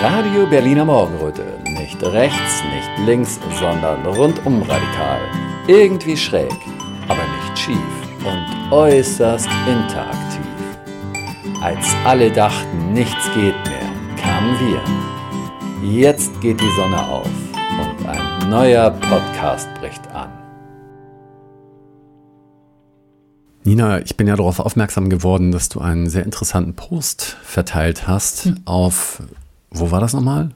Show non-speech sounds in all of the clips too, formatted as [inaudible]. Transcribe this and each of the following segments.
Radio Berliner Morgenröte. Nicht rechts, nicht links, sondern rundum radikal. Irgendwie schräg, aber nicht schief und äußerst interaktiv. Als alle dachten, nichts geht mehr, kamen wir. Jetzt geht die Sonne auf und ein neuer Podcast bricht an. Nina, ich bin ja darauf aufmerksam geworden, dass du einen sehr interessanten Post verteilt hast hm. auf, wo war das nochmal?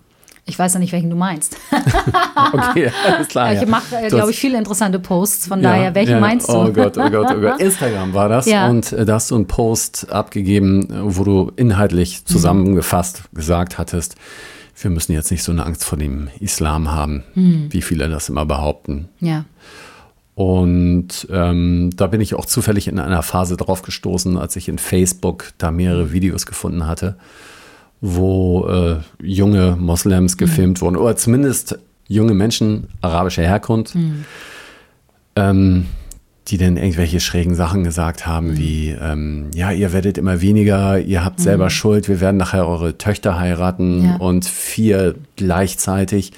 Ich weiß ja nicht, welchen du meinst. [laughs] okay, alles klar. Ich mache, äh, glaube ich, viele interessante Posts, von ja, daher, welchen ja. meinst du? Oh Gott, oh Gott, oh Gott. [laughs] Instagram war das. Und äh, da hast du einen Post abgegeben, wo du inhaltlich zusammengefasst mhm. gesagt hattest, wir müssen jetzt nicht so eine Angst vor dem Islam haben, mhm. wie viele das immer behaupten. Ja. Und ähm, da bin ich auch zufällig in einer Phase drauf gestoßen, als ich in Facebook da mehrere Videos gefunden hatte, wo äh, junge Moslems gefilmt mhm. wurden, oder zumindest junge Menschen arabischer Herkunft, mhm. ähm, die dann irgendwelche schrägen Sachen gesagt haben, mhm. wie, ähm, ja, ihr werdet immer weniger, ihr habt selber mhm. Schuld, wir werden nachher eure Töchter heiraten ja. und vier gleichzeitig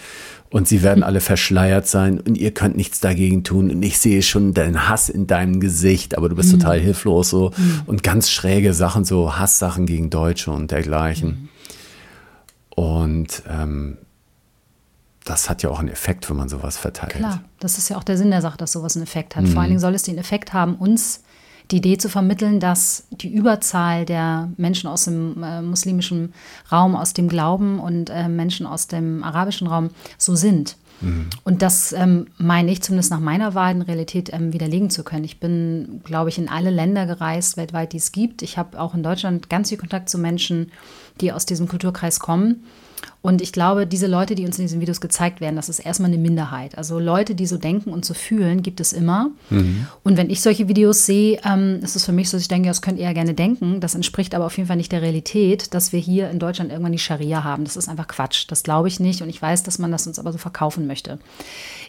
und sie werden alle verschleiert sein und ihr könnt nichts dagegen tun und ich sehe schon deinen Hass in deinem Gesicht, aber du bist mhm. total hilflos so mhm. und ganz schräge Sachen, so Hasssachen gegen Deutsche und dergleichen. Mhm. Und ähm, das hat ja auch einen Effekt, wenn man sowas verteilt. Klar, das ist ja auch der Sinn der Sache, dass sowas einen Effekt hat. Vor allen mhm. Dingen soll es den Effekt haben, uns die Idee zu vermitteln, dass die Überzahl der Menschen aus dem äh, muslimischen Raum, aus dem Glauben und äh, Menschen aus dem arabischen Raum so sind. Und das ähm, meine ich zumindest nach meiner Wahl in Realität ähm, widerlegen zu können. Ich bin, glaube ich, in alle Länder gereist weltweit, die es gibt. Ich habe auch in Deutschland ganz viel Kontakt zu Menschen, die aus diesem Kulturkreis kommen. Und ich glaube, diese Leute, die uns in diesen Videos gezeigt werden, das ist erstmal eine Minderheit. Also Leute, die so denken und so fühlen, gibt es immer. Mhm. Und wenn ich solche Videos sehe, ähm, ist es für mich so, dass ich denke, das könnt ihr ja gerne denken. Das entspricht aber auf jeden Fall nicht der Realität, dass wir hier in Deutschland irgendwann die Scharia haben. Das ist einfach Quatsch. Das glaube ich nicht. Und ich weiß, dass man das uns aber so verkaufen möchte.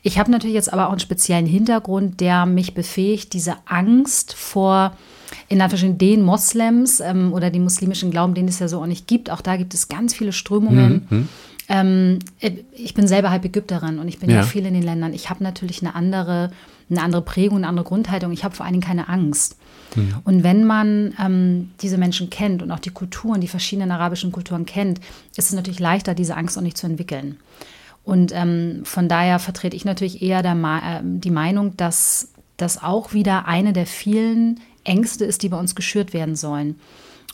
Ich habe natürlich jetzt aber auch einen speziellen Hintergrund, der mich befähigt, diese Angst vor in Anführungsstrichen den Moslems ähm, oder den muslimischen Glauben, den es ja so auch nicht gibt. Auch da gibt es ganz viele Strömungen. Mhm. Ähm, äh, ich bin selber halb Ägypterin und ich bin ja, ja viel in den Ländern. Ich habe natürlich eine andere, eine andere Prägung, eine andere Grundhaltung. Ich habe vor allen Dingen keine Angst. Mhm. Und wenn man ähm, diese Menschen kennt und auch die Kulturen, die verschiedenen arabischen Kulturen kennt, ist es natürlich leichter, diese Angst auch nicht zu entwickeln. Und ähm, von daher vertrete ich natürlich eher äh, die Meinung, dass das auch wieder eine der vielen Ängste ist, die bei uns geschürt werden sollen.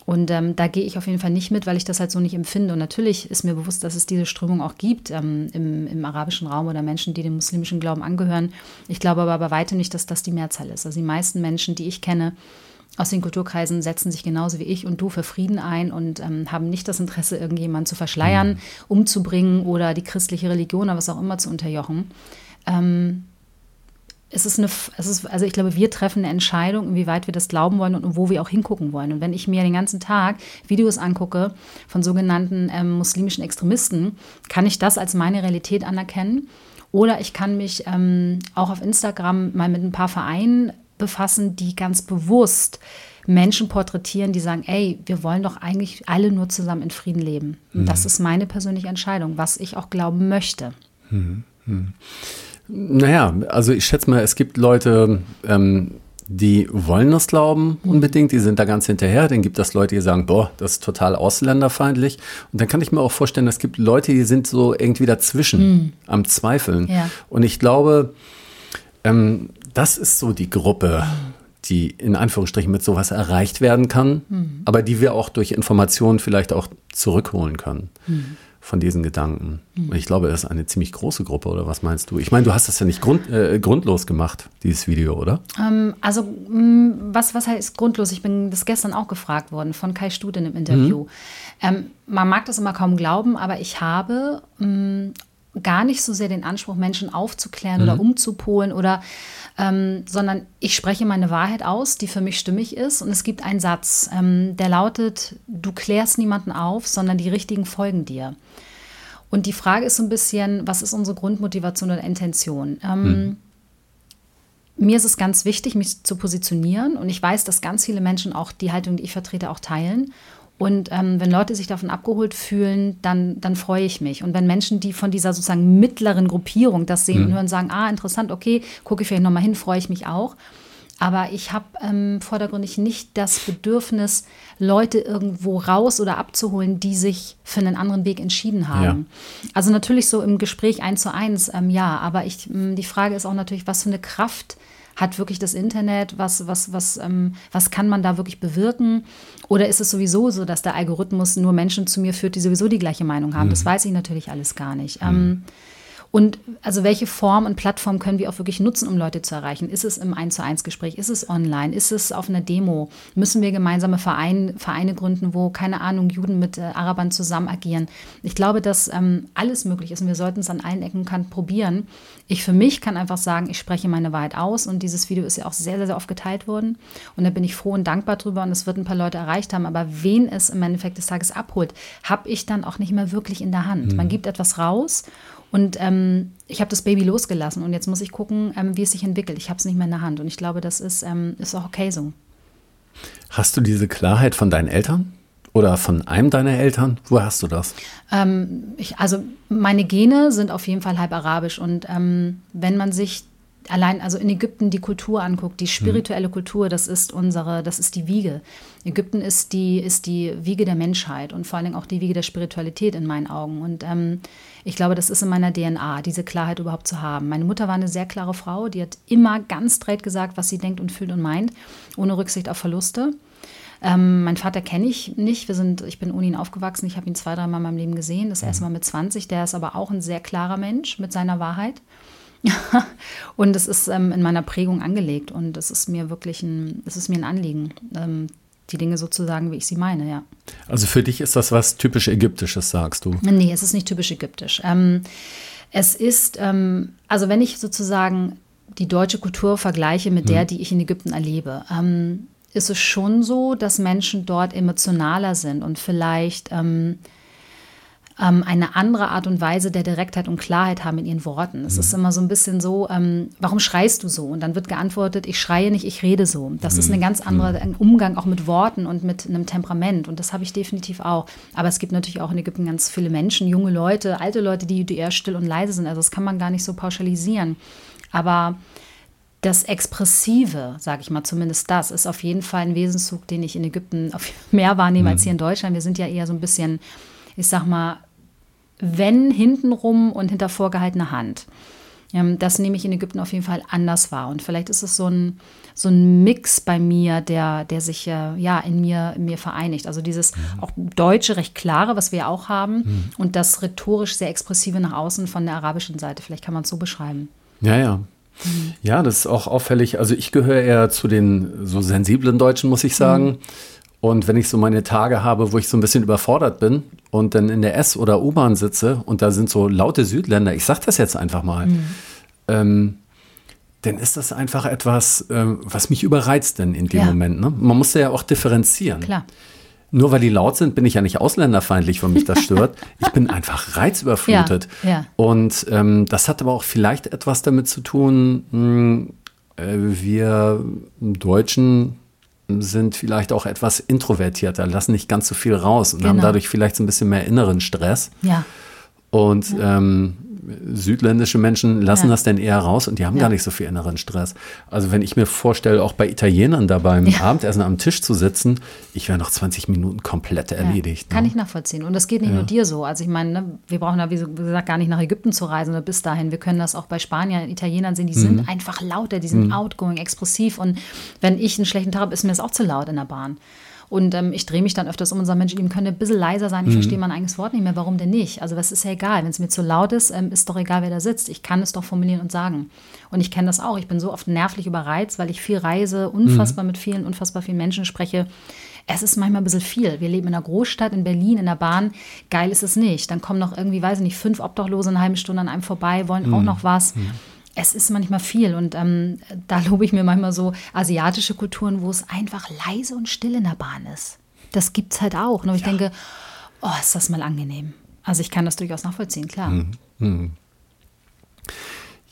Und ähm, da gehe ich auf jeden Fall nicht mit, weil ich das halt so nicht empfinde. Und natürlich ist mir bewusst, dass es diese Strömung auch gibt ähm, im, im, arabischen Raum oder Menschen, die dem muslimischen Glauben angehören. Ich glaube aber bei weitem nicht, dass das die Mehrzahl ist. Also die meisten Menschen, die ich kenne aus den Kulturkreisen, setzen sich genauso wie ich und du für Frieden ein und ähm, haben nicht das Interesse, irgendjemanden zu verschleiern, mhm. umzubringen oder die christliche Religion oder was auch immer zu unterjochen. Ähm, es ist eine, es ist, also ich glaube, wir treffen eine Entscheidung, inwieweit wir das glauben wollen und wo wir auch hingucken wollen. Und wenn ich mir den ganzen Tag Videos angucke von sogenannten ähm, muslimischen Extremisten, kann ich das als meine Realität anerkennen. Oder ich kann mich ähm, auch auf Instagram mal mit ein paar Vereinen befassen, die ganz bewusst Menschen porträtieren, die sagen, ey, wir wollen doch eigentlich alle nur zusammen in Frieden leben. Mhm. Das ist meine persönliche Entscheidung, was ich auch glauben möchte. Mhm. Mhm. Naja, also ich schätze mal, es gibt Leute, ähm, die wollen das glauben unbedingt, die sind da ganz hinterher. Dann gibt es Leute, die sagen, boah, das ist total ausländerfeindlich. Und dann kann ich mir auch vorstellen, es gibt Leute, die sind so irgendwie dazwischen mhm. am Zweifeln. Ja. Und ich glaube, ähm, das ist so die Gruppe, die in Anführungsstrichen mit sowas erreicht werden kann, mhm. aber die wir auch durch Informationen vielleicht auch zurückholen können. Mhm von diesen Gedanken. Mhm. Ich glaube, das ist eine ziemlich große Gruppe, oder was meinst du? Ich meine, du hast das ja nicht grund, äh, grundlos gemacht, dieses Video, oder? Ähm, also, mm, was, was heißt grundlos? Ich bin das gestern auch gefragt worden von Kai Studen im Interview. Mhm. Ähm, man mag das immer kaum glauben, aber ich habe mh, mm, gar nicht so sehr den Anspruch, Menschen aufzuklären mhm. oder umzupolen oder ähm, sondern ich spreche meine Wahrheit aus, die für mich stimmig ist. Und es gibt einen Satz, ähm, der lautet, du klärst niemanden auf, sondern die richtigen folgen dir. Und die Frage ist so ein bisschen, was ist unsere Grundmotivation oder Intention? Ähm, hm. Mir ist es ganz wichtig, mich zu positionieren. Und ich weiß, dass ganz viele Menschen auch die Haltung, die ich vertrete, auch teilen. Und ähm, wenn Leute sich davon abgeholt fühlen, dann, dann freue ich mich. Und wenn Menschen, die von dieser sozusagen mittleren Gruppierung das sehen mhm. und hören, sagen, ah, interessant, okay, gucke ich vielleicht nochmal hin, freue ich mich auch. Aber ich habe ähm, vordergründig nicht das Bedürfnis, Leute irgendwo raus oder abzuholen, die sich für einen anderen Weg entschieden haben. Ja. Also natürlich so im Gespräch eins zu eins, ähm, ja. Aber ich, die Frage ist auch natürlich, was für eine Kraft hat wirklich das Internet? Was, was, was, ähm, was kann man da wirklich bewirken? Oder ist es sowieso so, dass der Algorithmus nur Menschen zu mir führt, die sowieso die gleiche Meinung haben? Mhm. Das weiß ich natürlich alles gar nicht. Mhm. Ähm, und also welche Form und Plattform können wir auch wirklich nutzen, um Leute zu erreichen? Ist es im 1 zu 1 Gespräch? Ist es online? Ist es auf einer Demo? Müssen wir gemeinsame Verein, Vereine gründen, wo, keine Ahnung, Juden mit äh, Arabern zusammen agieren? Ich glaube, dass ähm, alles möglich ist und wir sollten es an allen Ecken und Kanten probieren. Ich für mich kann einfach sagen, ich spreche meine Wahrheit aus und dieses Video ist ja auch sehr, sehr, sehr oft geteilt worden und da bin ich froh und dankbar drüber und es wird ein paar Leute erreicht haben, aber wen es im Endeffekt des Tages abholt, habe ich dann auch nicht mehr wirklich in der Hand. Mhm. Man gibt etwas raus und ähm, ich habe das Baby losgelassen und jetzt muss ich gucken, ähm, wie es sich entwickelt. Ich habe es nicht mehr in der Hand und ich glaube, das ist, ähm, ist auch okay so. Hast du diese Klarheit von deinen Eltern? Oder von einem deiner Eltern? Wo hast du das? Ähm, ich, also meine Gene sind auf jeden Fall halb arabisch und ähm, wenn man sich allein also in Ägypten die Kultur anguckt, die spirituelle Kultur, das ist unsere, das ist die Wiege. Ägypten ist die, ist die Wiege der Menschheit und vor allen Dingen auch die Wiege der Spiritualität in meinen Augen. Und ähm, ich glaube, das ist in meiner DNA, diese Klarheit überhaupt zu haben. Meine Mutter war eine sehr klare Frau, die hat immer ganz straight gesagt, was sie denkt und fühlt und meint, ohne Rücksicht auf Verluste. Ähm, mein Vater kenne ich nicht. Wir sind, ich bin ohne ihn aufgewachsen. Ich habe ihn zwei, drei Mal in meinem Leben gesehen. Das erste mhm. Mal mit 20. Der ist aber auch ein sehr klarer Mensch mit seiner Wahrheit. [laughs] und es ist ähm, in meiner Prägung angelegt und es ist mir wirklich ein, es ist mir ein Anliegen, ähm, die Dinge so zu sagen, wie ich sie meine, ja. Also für dich ist das was typisch Ägyptisches, sagst du? Nee, es ist nicht typisch ägyptisch. Ähm, es ist, ähm, also wenn ich sozusagen die deutsche Kultur vergleiche mit der, hm. die ich in Ägypten erlebe, ähm, ist es schon so, dass Menschen dort emotionaler sind und vielleicht ähm, eine andere Art und Weise der Direktheit und Klarheit haben in ihren Worten. Es mhm. ist immer so ein bisschen so, ähm, warum schreist du so? Und dann wird geantwortet, ich schreie nicht, ich rede so. Das mhm. ist ein mhm. ganz anderer mhm. Umgang auch mit Worten und mit einem Temperament. Und das habe ich definitiv auch. Aber es gibt natürlich auch in Ägypten ganz viele Menschen, junge Leute, alte Leute, die, die eher still und leise sind. Also das kann man gar nicht so pauschalisieren. Aber das Expressive, sage ich mal, zumindest das, ist auf jeden Fall ein Wesenszug, den ich in Ägypten [laughs] mehr wahrnehme mhm. als hier in Deutschland. Wir sind ja eher so ein bisschen, ich sag mal, wenn hintenrum und hinter vorgehaltener Hand. Ähm, das nehme ich in Ägypten auf jeden Fall anders wahr. Und vielleicht ist es so ein, so ein Mix bei mir, der, der sich äh, ja in mir, in mir vereinigt. Also dieses mhm. auch deutsche, recht klare, was wir auch haben, mhm. und das rhetorisch sehr expressive nach außen von der arabischen Seite. Vielleicht kann man es so beschreiben. Ja, ja. Mhm. Ja, das ist auch auffällig. Also ich gehöre eher zu den so sensiblen Deutschen, muss ich sagen. Mhm. Und wenn ich so meine Tage habe, wo ich so ein bisschen überfordert bin und dann in der S- oder U-Bahn sitze und da sind so laute Südländer, ich sag das jetzt einfach mal, mhm. ähm, dann ist das einfach etwas, äh, was mich überreizt denn in dem ja. Moment. Ne? Man muss ja auch differenzieren. Klar. Nur weil die laut sind, bin ich ja nicht ausländerfeindlich, wenn mich das [laughs] stört. ich bin einfach reizüberflutet. Ja, ja. Und ähm, das hat aber auch vielleicht etwas damit zu tun, mh, hm, äh, wir Deutschen sind vielleicht auch etwas introvertierter, lassen nicht ganz so viel raus und genau. haben dadurch vielleicht so ein bisschen mehr inneren Stress. Ja. Und ja. Ähm, südländische Menschen lassen ja. das denn eher raus und die haben ja. gar nicht so viel inneren Stress. Also wenn ich mir vorstelle, auch bei Italienern da beim ja. Abendessen am Tisch zu sitzen, ich wäre nach 20 Minuten komplett erledigt. Kann ne? ich nachvollziehen. Und das geht nicht nur dir so. Also ich meine, ne, wir brauchen da, wie gesagt, gar nicht nach Ägypten zu reisen oder bis dahin. Wir können das auch bei Spaniern, Italienern sehen, die mhm. sind einfach lauter, die sind mhm. outgoing, expressiv. Und wenn ich einen schlechten Tag habe, ist mir das auch zu laut in der Bahn. Und ähm, ich drehe mich dann öfters um und sage, Mensch, die können ein bisschen leiser sein. Ich mhm. verstehe mein eigenes Wort nicht mehr. Warum denn nicht? Also das ist ja egal. Wenn es mir zu laut ist, ähm, ist doch egal, wer da sitzt. Ich kann es doch formulieren und sagen. Und ich kenne das auch. Ich bin so oft nervlich überreizt, weil ich viel reise, unfassbar mhm. mit vielen, unfassbar vielen Menschen spreche. Es ist manchmal ein bisschen viel. Wir leben in einer Großstadt, in Berlin, in der Bahn. Geil ist es nicht. Dann kommen noch irgendwie, weiß ich nicht, fünf Obdachlose eine halbe Stunde an einem vorbei, wollen mhm. auch noch was. Mhm es ist manchmal viel und ähm, da lobe ich mir manchmal so asiatische Kulturen, wo es einfach leise und still in der Bahn ist. Das gibt es halt auch. Und ich ja. denke, oh, ist das mal angenehm. Also ich kann das durchaus nachvollziehen, klar. Mhm. Mhm.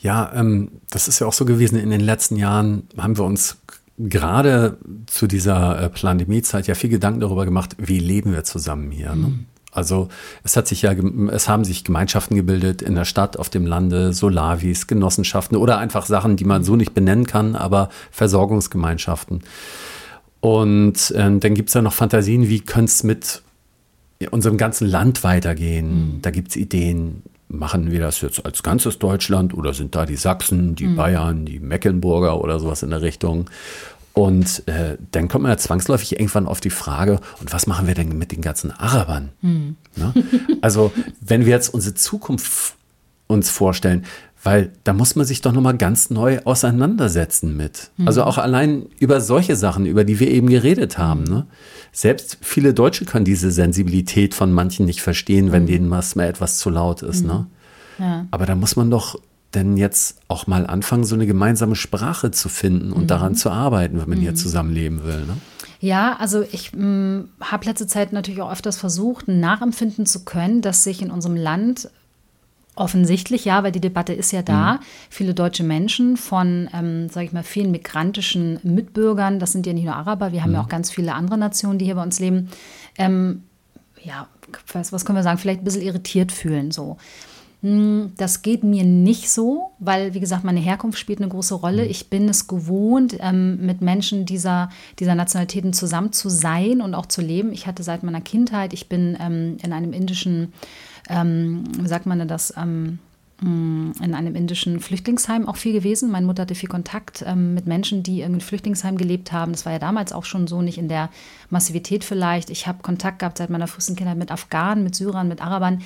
Ja, ähm, das ist ja auch so gewesen. In den letzten Jahren haben wir uns gerade zu dieser äh, Pandemiezeit ja viel Gedanken darüber gemacht, wie leben wir zusammen hier. Ne? Mhm. Also es hat sich ja, es haben sich Gemeinschaften gebildet in der Stadt, auf dem Lande, Solavis, Genossenschaften oder einfach Sachen, die man so nicht benennen kann, aber Versorgungsgemeinschaften. Und äh, dann gibt es ja noch Fantasien, wie könnte es mit unserem ganzen Land weitergehen. Mhm. Da gibt es Ideen, machen wir das jetzt als ganzes Deutschland oder sind da die Sachsen, die mhm. Bayern, die Mecklenburger oder sowas in der Richtung? Und äh, dann kommt man ja zwangsläufig irgendwann auf die Frage, und was machen wir denn mit den ganzen Arabern? Mhm. Ne? Also, wenn wir jetzt unsere Zukunft uns vorstellen, weil da muss man sich doch nochmal ganz neu auseinandersetzen mit. Mhm. Also auch allein über solche Sachen, über die wir eben geredet haben. Ne? Selbst viele Deutsche können diese Sensibilität von manchen nicht verstehen, wenn mhm. denen was mal etwas zu laut ist. Ne? Mhm. Ja. Aber da muss man doch denn jetzt auch mal anfangen, so eine gemeinsame Sprache zu finden und mhm. daran zu arbeiten, wenn man mhm. hier zusammenleben will. Ne? Ja, also ich mm, habe letzte Zeit natürlich auch öfters versucht, nachempfinden zu können, dass sich in unserem Land offensichtlich, ja, weil die Debatte ist ja da, mhm. viele deutsche Menschen von, ähm, sage ich mal, vielen migrantischen Mitbürgern, das sind ja nicht nur Araber, wir haben ja mhm. auch ganz viele andere Nationen, die hier bei uns leben, ähm, ja, was, was können wir sagen, vielleicht ein bisschen irritiert fühlen, so. Hm, das geht mir nicht so, weil, wie gesagt, meine Herkunft spielt eine große Rolle. Mhm. Ich bin es gewohnt, ähm, mit Menschen dieser, dieser Nationalitäten zusammen zu sein und auch zu leben. Ich hatte seit meiner Kindheit, ich bin ähm, in einem indischen, ähm, wie sagt man das, hm, in einem indischen Flüchtlingsheim auch viel gewesen. Meine Mutter hatte viel Kontakt ähm, mit Menschen, die in Flüchtlingsheim gelebt haben. Das war ja damals auch schon so, nicht in der Massivität vielleicht. Ich habe Kontakt gehabt seit meiner frühesten Kindheit mit Afghanen, mit Syrern, mit Arabern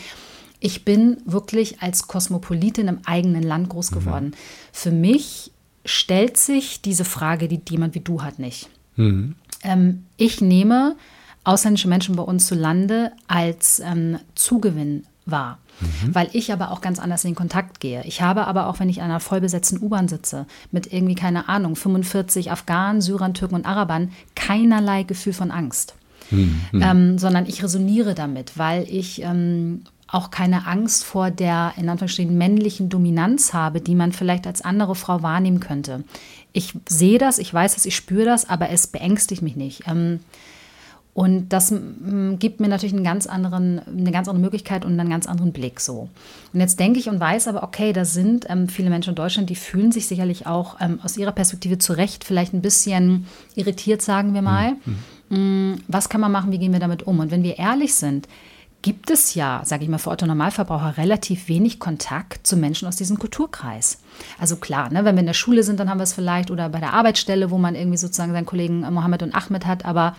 ich bin wirklich als Kosmopolitin im eigenen Land groß mhm. geworden. Mhm. Für mich stellt sich diese Frage, die jemand wie du hat, nicht. Mhm. Ähm, ich nehme ausländische Menschen bei uns zu Lande als ähm, Zugewinn wahr. Mhm. Weil ich aber auch ganz anders in den Kontakt gehe. Ich habe aber auch, wenn ich in einer vollbesetzten U-Bahn sitze, mit irgendwie, keine Ahnung, 45 Afghanen, Syrern, Türken und Arabern, keinerlei Gefühl von Angst. Mhm. Ähm, sondern ich resoniere damit, weil ich ähm, auch keine Angst vor der in Anführungsstrichen männlichen Dominanz habe, die man vielleicht als andere Frau wahrnehmen könnte. Ich sehe das, ich weiß das, ich spüre das, aber es beängstigt mich nicht. Ähm, und das gibt mir natürlich einen ganz anderen, eine ganz andere Möglichkeit und einen ganz anderen Blick so. Und jetzt denke ich und weiß aber, okay, da sind ähm, viele Menschen in Deutschland, die fühlen sich sicherlich auch ähm, aus ihrer Perspektive zu Recht vielleicht ein bisschen irritiert, sagen wir mal. Mhm. Was kann man machen, wie gehen wir damit um? Und wenn wir ehrlich sind, gibt es ja, sage ich mal, für Otto Normalverbraucher relativ wenig Kontakt zu Menschen aus diesem Kulturkreis. Also klar, ne, wenn wir in der Schule sind, dann haben wir es vielleicht oder bei der Arbeitsstelle, wo man irgendwie sozusagen seinen Kollegen Mohammed und Ahmed hat, aber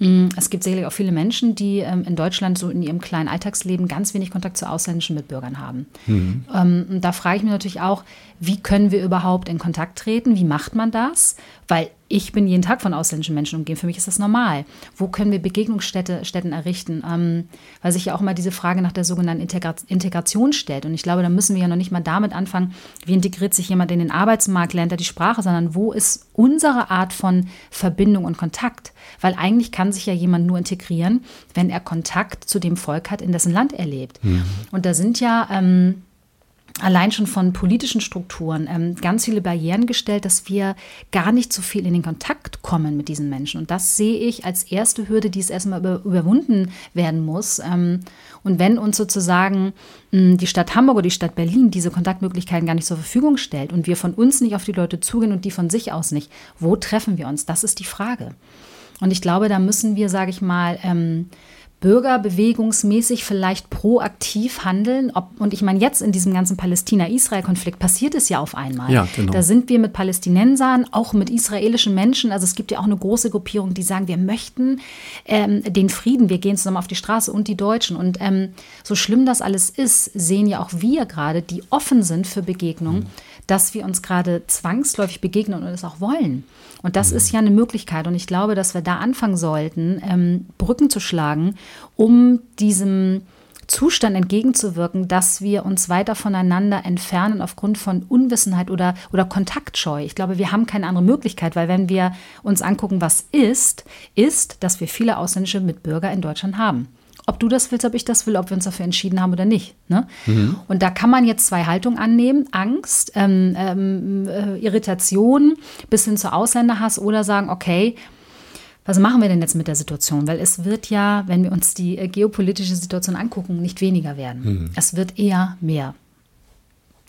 Mm, es gibt sicherlich auch viele Menschen, die ähm, in Deutschland so in ihrem kleinen Alltagsleben ganz wenig Kontakt zu ausländischen Mitbürgern haben. Mhm. Ähm, da frage ich mich natürlich auch, wie können wir überhaupt in Kontakt treten? Wie macht man das? Weil ich bin jeden Tag von ausländischen Menschen umgeben. Für mich ist das normal. Wo können wir Begegnungsstätten errichten? Ähm, weil sich ja auch mal diese Frage nach der sogenannten Integra Integration stellt. Und ich glaube, da müssen wir ja noch nicht mal damit anfangen, wie integriert sich jemand in den Arbeitsmarkt, lernt er die Sprache, sondern wo ist unsere Art von Verbindung und Kontakt? Weil eigentlich kann sich ja jemand nur integrieren, wenn er Kontakt zu dem Volk hat, in dessen Land er lebt. Mhm. Und da sind ja ähm, allein schon von politischen Strukturen ähm, ganz viele Barrieren gestellt, dass wir gar nicht so viel in den Kontakt kommen mit diesen Menschen. Und das sehe ich als erste Hürde, die es erstmal über, überwunden werden muss. Ähm, und wenn uns sozusagen mh, hm, die Stadt Hamburg oder die Stadt Berlin diese Kontaktmöglichkeiten gar nicht zur Verfügung stellt und wir von uns nicht auf die Leute zugehen und die von sich aus nicht, wo treffen wir uns? Das ist die Frage. Und ich glaube, da müssen wir, sage ich mal, ähm, bürgerbewegungsmäßig vielleicht proaktiv handeln. Ob, und ich meine, jetzt in diesem ganzen Palästina-Israel-Konflikt passiert es ja auf einmal. Ja, genau. Da sind wir mit Palästinensern, auch mit israelischen Menschen. Also es gibt ja auch eine große Gruppierung, die sagen, wir möchten ähm, den Frieden, wir gehen zusammen auf die Straße und die Deutschen. Und ähm, so schlimm das alles ist, sehen ja auch wir gerade, die offen sind für Begegnungen, mhm. dass wir uns gerade zwangsläufig begegnen und es auch wollen. Und das mhm. ist ja eine Möglichkeit. Und ich glaube, dass wir da anfangen sollten, ähm, Brücken zu schlagen, um diesem Zustand entgegenzuwirken, dass wir uns weiter voneinander entfernen aufgrund von Unwissenheit oder, oder Kontaktscheu. Ich glaube, wir haben keine andere Möglichkeit, weil wenn wir uns angucken, was ist, ist, dass wir viele ausländische Mitbürger in Deutschland haben. Ob du das willst, ob ich das will, ob wir uns dafür entschieden haben oder nicht. Ne? Mhm. Und da kann man jetzt zwei Haltungen annehmen: Angst, ähm, ähm, äh, Irritation bis hin zu Ausländerhass oder sagen, okay, was machen wir denn jetzt mit der Situation? Weil es wird ja, wenn wir uns die äh, geopolitische Situation angucken, nicht weniger werden. Mhm. Es wird eher mehr.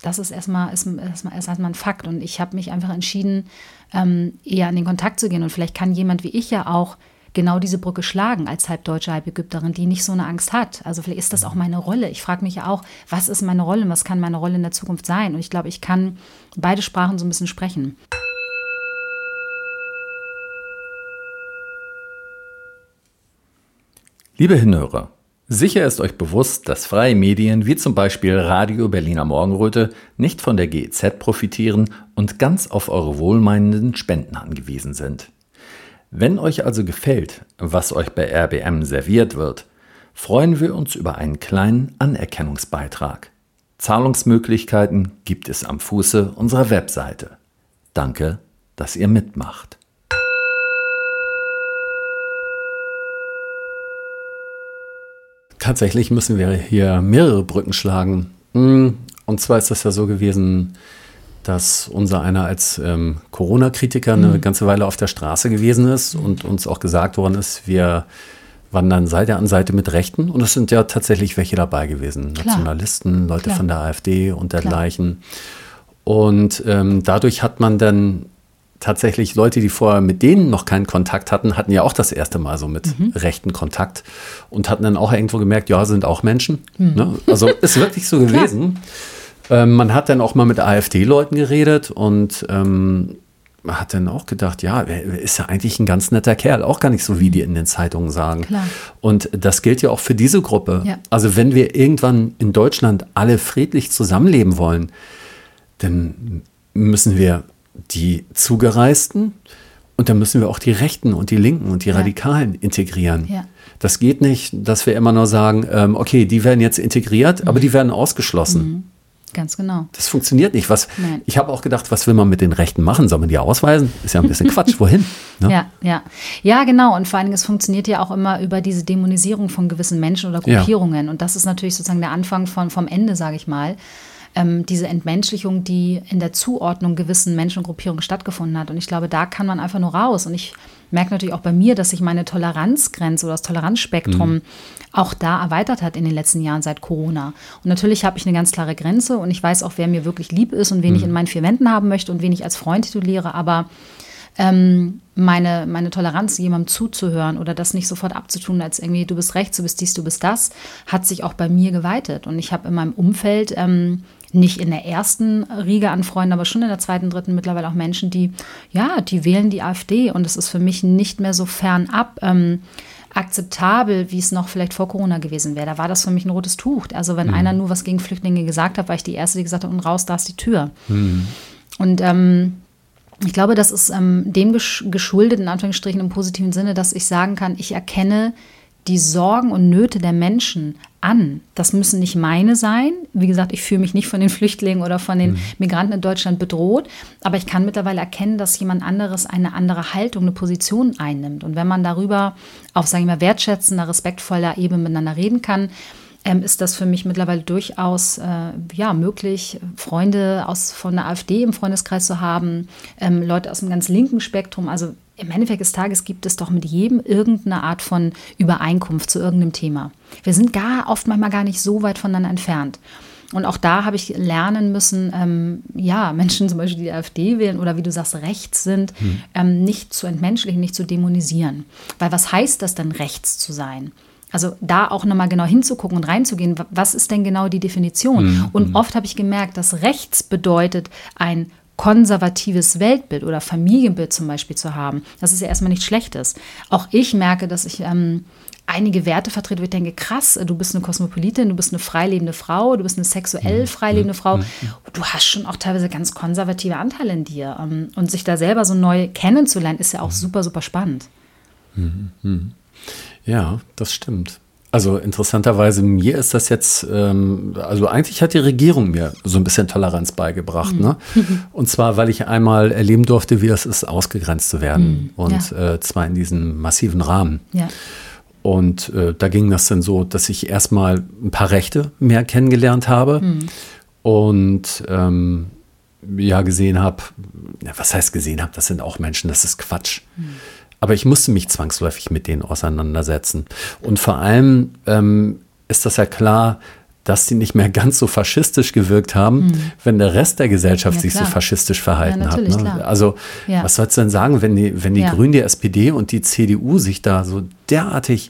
Das ist erstmal, ist, erstmal, ist erstmal ein Fakt. Und ich habe mich einfach entschieden, ähm, eher in den Kontakt zu gehen. Und vielleicht kann jemand wie ich ja auch genau diese Brücke schlagen als halbdeutsche, halbägypterin, die nicht so eine Angst hat. Also vielleicht ist das auch meine Rolle. Ich frage mich ja auch, was ist meine Rolle und was kann meine Rolle in der Zukunft sein? Und ich glaube, ich kann beide Sprachen so ein bisschen sprechen. Liebe Hinhörer, sicher ist euch bewusst, dass freie Medien wie zum Beispiel Radio Berliner Morgenröte nicht von der GEZ profitieren und ganz auf eure wohlmeinenden Spenden angewiesen sind. Wenn euch also gefällt, was euch bei RBM serviert wird, freuen wir uns über einen kleinen Anerkennungsbeitrag. Zahlungsmöglichkeiten gibt es am Fuße unserer Webseite. Danke, dass ihr mitmacht. Tatsächlich müssen wir hier mehrere Brücken schlagen. Mm, Und zwar ist das ja so gewesen, dass unser einer als ähm, Corona-Kritiker eine ganze Weile auf der Straße gewesen ist und uns auch gesagt worden ist, wir wandern Seite an Seite mit Rechten. Und es sind ja tatsächlich welche dabei gewesen. Klar. Nationalisten, Leute Klar. von der AfD und dergleichen. Und ähm, dadurch hat man dann tatsächlich Leute, die vorher mit denen noch keinen Kontakt hatten, hatten ja auch das erste Mal so mit rechten Kontakt und hatten dann auch irgendwo gemerkt, ja, sind auch Menschen. Ne? Also ist wirklich so [laughs] gewesen. Ähm, man hat dann auch mal mit AfD-Leuten geredet und ähm, man hat dann auch gedacht, ja, er ist ja eigentlich ein ganz netter Kerl, auch gar nicht so, wie die in den Zeitungen sagen. Klar. Und das gilt ja auch für diese Gruppe. Ja. Also wenn wir irgendwann in Deutschland alle friedlich zusammenleben wollen, dann müssen wir die Zugereisten und dann müssen wir auch die Rechten und die Linken und die Radikalen integrieren. Ja. Das geht nicht, dass wir immer nur sagen, ähm, okay, die werden jetzt integriert, aber die werden ausgeschlossen. Ganz genau. Das funktioniert nicht. Was, Nein. ich habe auch gedacht, was will man mit den Rechten machen? Soll man die ausweisen? Ist ja ein bisschen Quatsch. Wohin? Ne? Ja, ja. Ja, genau. Und vor allen Dingen, es funktioniert ja auch immer über diese Dämonisierung von gewissen Menschen oder Ja. Gruppierungen. Und das ist natürlich sozusagen der Anfang von, vom Ende, sage ich mal. Ähm, diese Entmenschlichung, die in der Zuordnung gewissen Menschen und Gruppierungen stattgefunden hat. Und ich glaube, da kann man einfach nur raus. Und ich merke natürlich auch bei mir, dass sich meine Toleranzgrenze oder das Toleranzspektrum auch da erweitert hat in den letzten Jahren seit Corona. Und natürlich habe ich eine ganz klare Grenze und ich weiß auch, wer mir wirklich lieb ist und wen ich in meinen vier Wänden haben möchte und wen ich als Freund tituliere. Aber ähm, meine, meine Toleranz, jemandem zuzuhören oder das nicht sofort abzutun, als irgendwie, du bist rechts, du bist dies, du bist das, hat sich auch bei mir geweitet. Und ich habe in meinem Umfeld ähm, nicht in der ersten Riege an Freunden, aber schon in der zweiten, dritten mittlerweile auch Menschen, die, ja, die wählen die AfD und es ist für mich nicht mehr so fernab. Ähm, akzeptabel, wie es noch vielleicht vor Corona gewesen wäre. Da war das für mich ein rotes Tuch. Also wenn einer nur was gegen Flüchtlinge gesagt hat, war ich die Erste, die gesagt hat, und raus, da ist die Tür. Und ähm, ich glaube, das ist ähm, dem gesch geschuldet, in Anführungsstrichen im positiven Sinne, dass ich sagen kann, ich erkenne die Sorgen und Nöte der Menschen an. Das müssen nicht meine sein. Wie gesagt, ich fühle mich nicht von den Flüchtlingen oder von den Migranten in Deutschland bedroht, aber ich kann mittlerweile erkennen, dass jemand anderes eine andere Haltung, eine Position einnimmt. Und wenn man darüber auf, sagen wir mal, wertschätzender, respektvoller Ebene miteinander reden kann, ähm, ist das für mich mittlerweile durchaus äh, ja, möglich, Freunde aus, von der AfD im Freundeskreis zu haben, ähm, Leute aus dem ganz linken Spektrum. Also im Endeffekt des Tages gibt es doch mit jedem irgendeine Art von Übereinkunft zu irgendeinem Thema. Wir sind gar oft manchmal gar nicht so weit voneinander entfernt. Und auch da habe ich lernen müssen, ähm, ja, Menschen zum Beispiel, die AfD wählen oder wie du sagst, rechts sind, ähm, nicht zu entmenschlichen, nicht zu dämonisieren. Weil was heißt das denn, rechts zu sein? Also da auch nochmal genau hinzugucken und reinzugehen, wa- was ist denn genau die Definition? Und oft habe ich gemerkt, dass rechts bedeutet, ein konservatives Weltbild oder Familienbild zum Beispiel zu haben. Das ist ja erstmal nichts Schlechtes. Auch ich merke, dass ich ähm, einige Werte vertrete, wo ich denke, krass, du bist eine Kosmopolitin, du bist eine freilebende Frau, du bist eine sexuell freilebende Frau. Du hast schon auch teilweise ganz konservative Anteile in dir. Ähm, Und sich da selber so neu kennenzulernen, ist ja auch super, super spannend. Ja, das stimmt. Also interessanterweise, mir ist das jetzt, ähm, also eigentlich hat die Regierung mir so ein bisschen Toleranz beigebracht. Ne? [laughs] Und zwar, weil ich einmal erleben durfte, wie es ist, ausgegrenzt zu werden. Und ja. äh, zwar in diesem massiven Rahmen. Ja. Und äh, da ging das dann so, dass ich erstmal ein paar Rechte mehr kennengelernt habe mhm. und ähm, ja gesehen habe, was heißt gesehen habe, das sind auch Menschen, das ist Quatsch. Aber ich musste mich zwangsläufig mit denen auseinandersetzen. Und vor allem ähm, ist das ja klar, dass die nicht mehr ganz so faschistisch gewirkt haben, mhm. wenn der Rest der Gesellschaft ja, sich so faschistisch verhalten ja, hat. Ne? Also ja. was sollst du denn sagen, wenn die, wenn die Grünen, die SPD und die CDU sich da so derartig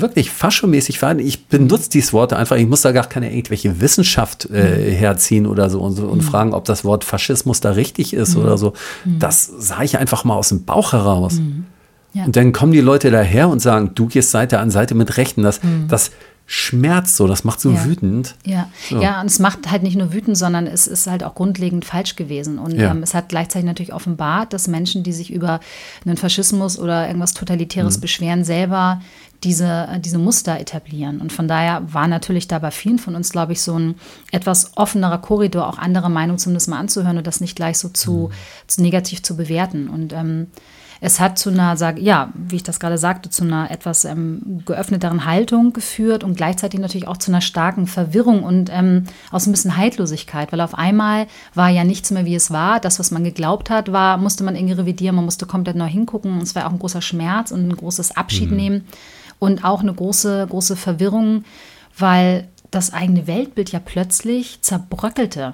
wirklich faschomäßig verhalten? Ich benutze dieses Wort einfach, ich muss da gar keine irgendwelche Wissenschaft äh, mhm. herziehen oder so und, und mhm. fragen, ob das Wort Faschismus da richtig ist mhm. oder so. Mhm. Das sah ich einfach mal aus dem Bauch heraus. Mhm. Und dann kommen die Leute daher und sagen, du gehst Seite an Seite mit Rechten. Das, das schmerzt so, das macht so ja. wütend. Ja. So. ja, und es macht halt nicht nur wütend, sondern es ist halt auch grundlegend falsch gewesen. Und ja. ähm, es hat gleichzeitig natürlich offenbart, dass Menschen, die sich über einen Faschismus oder irgendwas Totalitäres mhm. beschweren, selber diese, diese Muster etablieren. Und von daher war natürlich da bei vielen von uns, glaube ich, so ein etwas offenerer Korridor, auch andere Meinungen zumindest mal anzuhören und das nicht gleich so zu, mhm. zu negativ zu bewerten. Und ähm, es hat zu einer, sag, ja, wie ich das gerade sagte, zu einer etwas ähm, geöffneteren Haltung geführt und gleichzeitig natürlich auch zu einer starken Verwirrung und ähm, aus ein bisschen Heillosigkeit, weil auf einmal war ja nichts mehr, wie es war. Das, was man geglaubt hat, war, musste man irgendwie revidieren, man musste komplett neu hingucken. Und es war auch ein großer Schmerz und ein großes Abschied mhm. nehmen und auch eine große, große Verwirrung, weil das eigene Weltbild ja plötzlich zerbröckelte.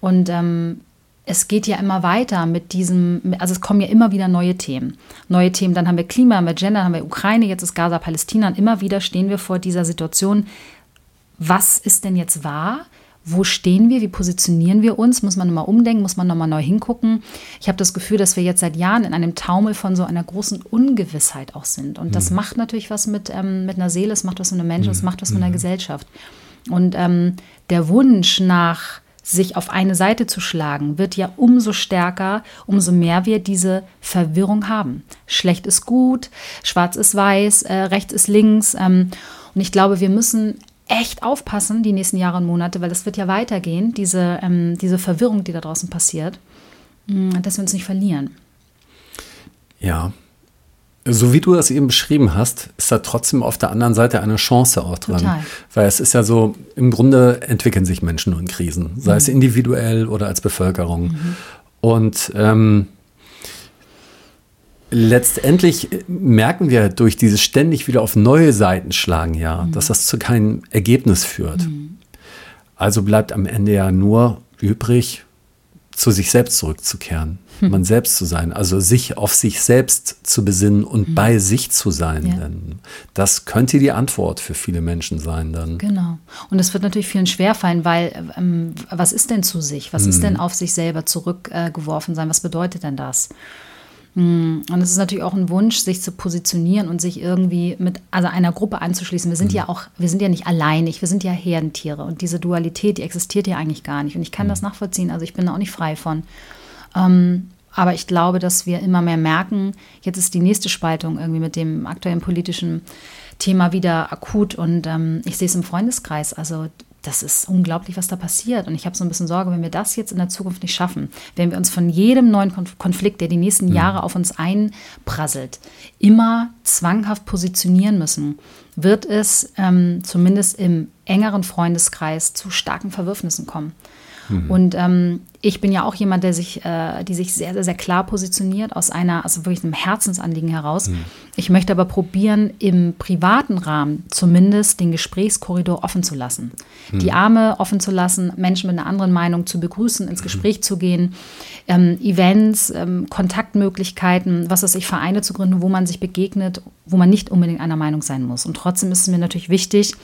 Und ähm, es geht ja immer weiter mit diesem, also es kommen ja immer wieder neue Themen. Neue Themen, dann haben wir Klima, haben wir Gender, haben wir Ukraine, jetzt ist Gaza, Palästina und immer wieder stehen wir vor dieser Situation, was ist denn jetzt wahr? Wo stehen wir? Wie positionieren wir uns? Muss man nochmal umdenken? Muss man nochmal neu hingucken? Ich habe das Gefühl, dass wir jetzt seit Jahren in einem Taumel von so einer großen Ungewissheit auch sind. Und das mhm. macht natürlich was mit, ähm, mit einer Seele, es macht was mit einem Menschen, es mhm. macht was mit einer mhm. Gesellschaft. Und ähm, der Wunsch nach sich auf eine Seite zu schlagen, wird ja umso stärker, umso mehr wir diese Verwirrung haben. Schlecht ist gut, schwarz ist weiß, äh, rechts ist links. Ähm, und ich glaube, wir müssen echt aufpassen die nächsten Jahre und Monate, weil es wird ja weitergehen, diese, ähm, diese Verwirrung, die da draußen passiert, mh, dass wir uns nicht verlieren. Ja, so wie du das eben beschrieben hast, ist da trotzdem auf der anderen Seite eine Chance auch dran. Total. Weil es ist ja so, im Grunde entwickeln sich Menschen nur in Krisen, sei mhm. es individuell oder als Bevölkerung. Mhm. Und ähm, letztendlich merken wir durch dieses ständig wieder auf neue Seiten schlagen, ja, mhm. dass das zu keinem Ergebnis führt. Mhm. Also bleibt am Ende ja nur übrig, zu sich selbst zurückzukehren, hm. man selbst zu sein, also sich auf sich selbst zu besinnen und hm. bei sich zu sein. Ja. Das könnte die Antwort für viele Menschen sein dann. Genau. Und es wird natürlich vielen schwerfallen, weil ähm, was ist denn zu sich? Was hm. ist denn auf sich selber zurückgeworfen äh, sein? Was bedeutet denn das? Hm, und es ist natürlich auch ein Wunsch, sich zu positionieren und sich irgendwie mit also einer Gruppe anzuschließen. Wir sind mhm. ja auch, wir sind ja nicht alleinig, wir sind ja Herdentiere. Und diese Dualität, die existiert ja eigentlich gar nicht. Und ich kann mhm. das nachvollziehen. Also ich bin da auch nicht frei von. Ähm, aber ich glaube, dass wir immer mehr merken, jetzt ist die nächste Spaltung irgendwie mit dem aktuellen politischen Thema wieder akut. Und ähm, ich sehe es im Freundeskreis. Also das ist unglaublich, was da passiert. Und ich habe so ein bisschen Sorge, wenn wir das jetzt in der Zukunft nicht schaffen, wenn wir uns von jedem neuen Konflikt, der die nächsten mhm. Jahre auf uns einprasselt, immer zwanghaft positionieren müssen, wird es ähm, zumindest im engeren Freundeskreis zu starken Verwürfnissen kommen. Mhm. Und ähm, ich bin ja auch jemand, der sich, äh, die sich sehr, sehr, sehr klar positioniert aus einer, also wirklich einem Herzensanliegen heraus. Mhm. Ich möchte aber probieren, im privaten Rahmen zumindest den Gesprächskorridor offen zu lassen. Mhm. Die Arme offen zu lassen, Menschen mit einer anderen Meinung zu begrüßen, ins mhm. Gespräch zu gehen, ähm, Events, ähm, Kontaktmöglichkeiten, was weiß ich, Vereine zu gründen, wo man sich begegnet, wo man nicht unbedingt einer Meinung sein muss. Und trotzdem ist es mir natürlich wichtig,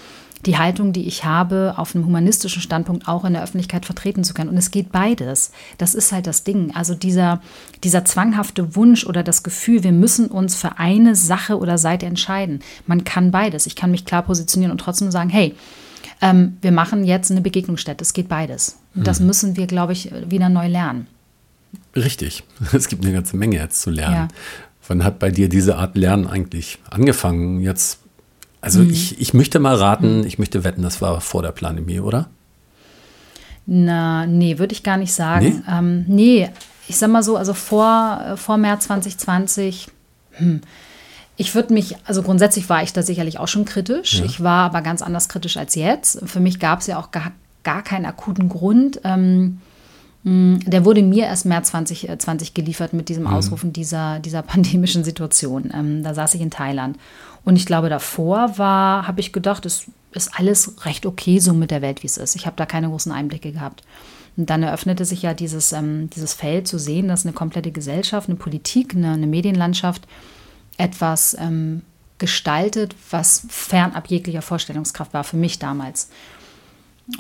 die Haltung, die ich habe, auf einem humanistischen Standpunkt auch in der Öffentlichkeit vertreten zu können. Und es geht beides. Das ist halt das Ding. Also dieser, dieser zwanghafte Wunsch oder das Gefühl, wir müssen uns für eine Sache oder Seite entscheiden. Man kann beides. Ich kann mich klar positionieren und trotzdem sagen, hey, ähm, wir machen jetzt eine Begegnungsstätte. Es geht beides. Und das mhm. müssen wir, glaube ich, wieder neu lernen. Richtig. [laughs] Es gibt eine ganze Menge jetzt zu lernen. Ja. Wann hat bei dir diese Art Lernen eigentlich angefangen? Jetzt also mhm. ich, ich möchte mal raten, mhm. ich möchte wetten, das war vor der Planemie, oder? Na, nee, würde ich gar nicht sagen. Nee? Ähm, nee, ich sag mal so, also vor, vor März 2020, hm, Ich würde mich, also grundsätzlich war ich da sicherlich auch schon kritisch. Ja. Ich war aber ganz anders kritisch als jetzt. Für mich gab es ja auch gar, gar keinen akuten Grund. Ähm, der wurde mir erst März 2020 geliefert mit diesem Ausrufen dieser, dieser [laughs] pandemischen Situation. Ähm, da saß ich in Thailand. Und ich glaube, davor war, habe ich gedacht, es ist alles recht okay so mit der Welt, wie es ist. Ich habe da keine großen Einblicke gehabt. Und dann eröffnete sich ja dieses, ähm, dieses Feld zu sehen, dass eine komplette Gesellschaft, eine Politik, eine, eine Medienlandschaft etwas ähm, gestaltet, was fernab jeglicher Vorstellungskraft war für mich damals.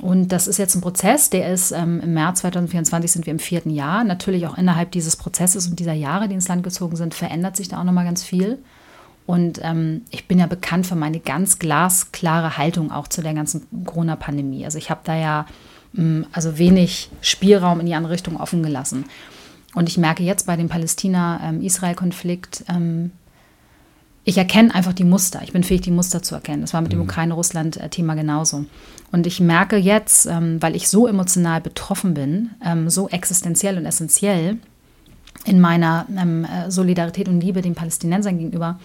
Und das ist jetzt ein Prozess, der ist ähm, im März 2024 sind wir im vierten Jahr. Natürlich auch innerhalb dieses Prozesses und dieser Jahre, die ins Land gezogen sind, verändert sich da auch nochmal ganz viel. Und ähm, ich bin ja bekannt für meine ganz glasklare Haltung auch zu der ganzen Corona-Pandemie. Also ich habe da ja mh, also wenig Spielraum in die andere Richtung offen gelassen. Und ich merke jetzt bei dem Palästina-Israel-Konflikt, ähm, ich erkenne einfach die Muster. Ich bin fähig, die Muster zu erkennen. Das war mit dem Ukraine-Russland-Thema genauso. Und ich merke jetzt, ähm, weil ich so emotional betroffen bin, ähm, so existenziell und essentiell in meiner ähm, äh, Solidarität und Liebe den Palästinensern gegenüber,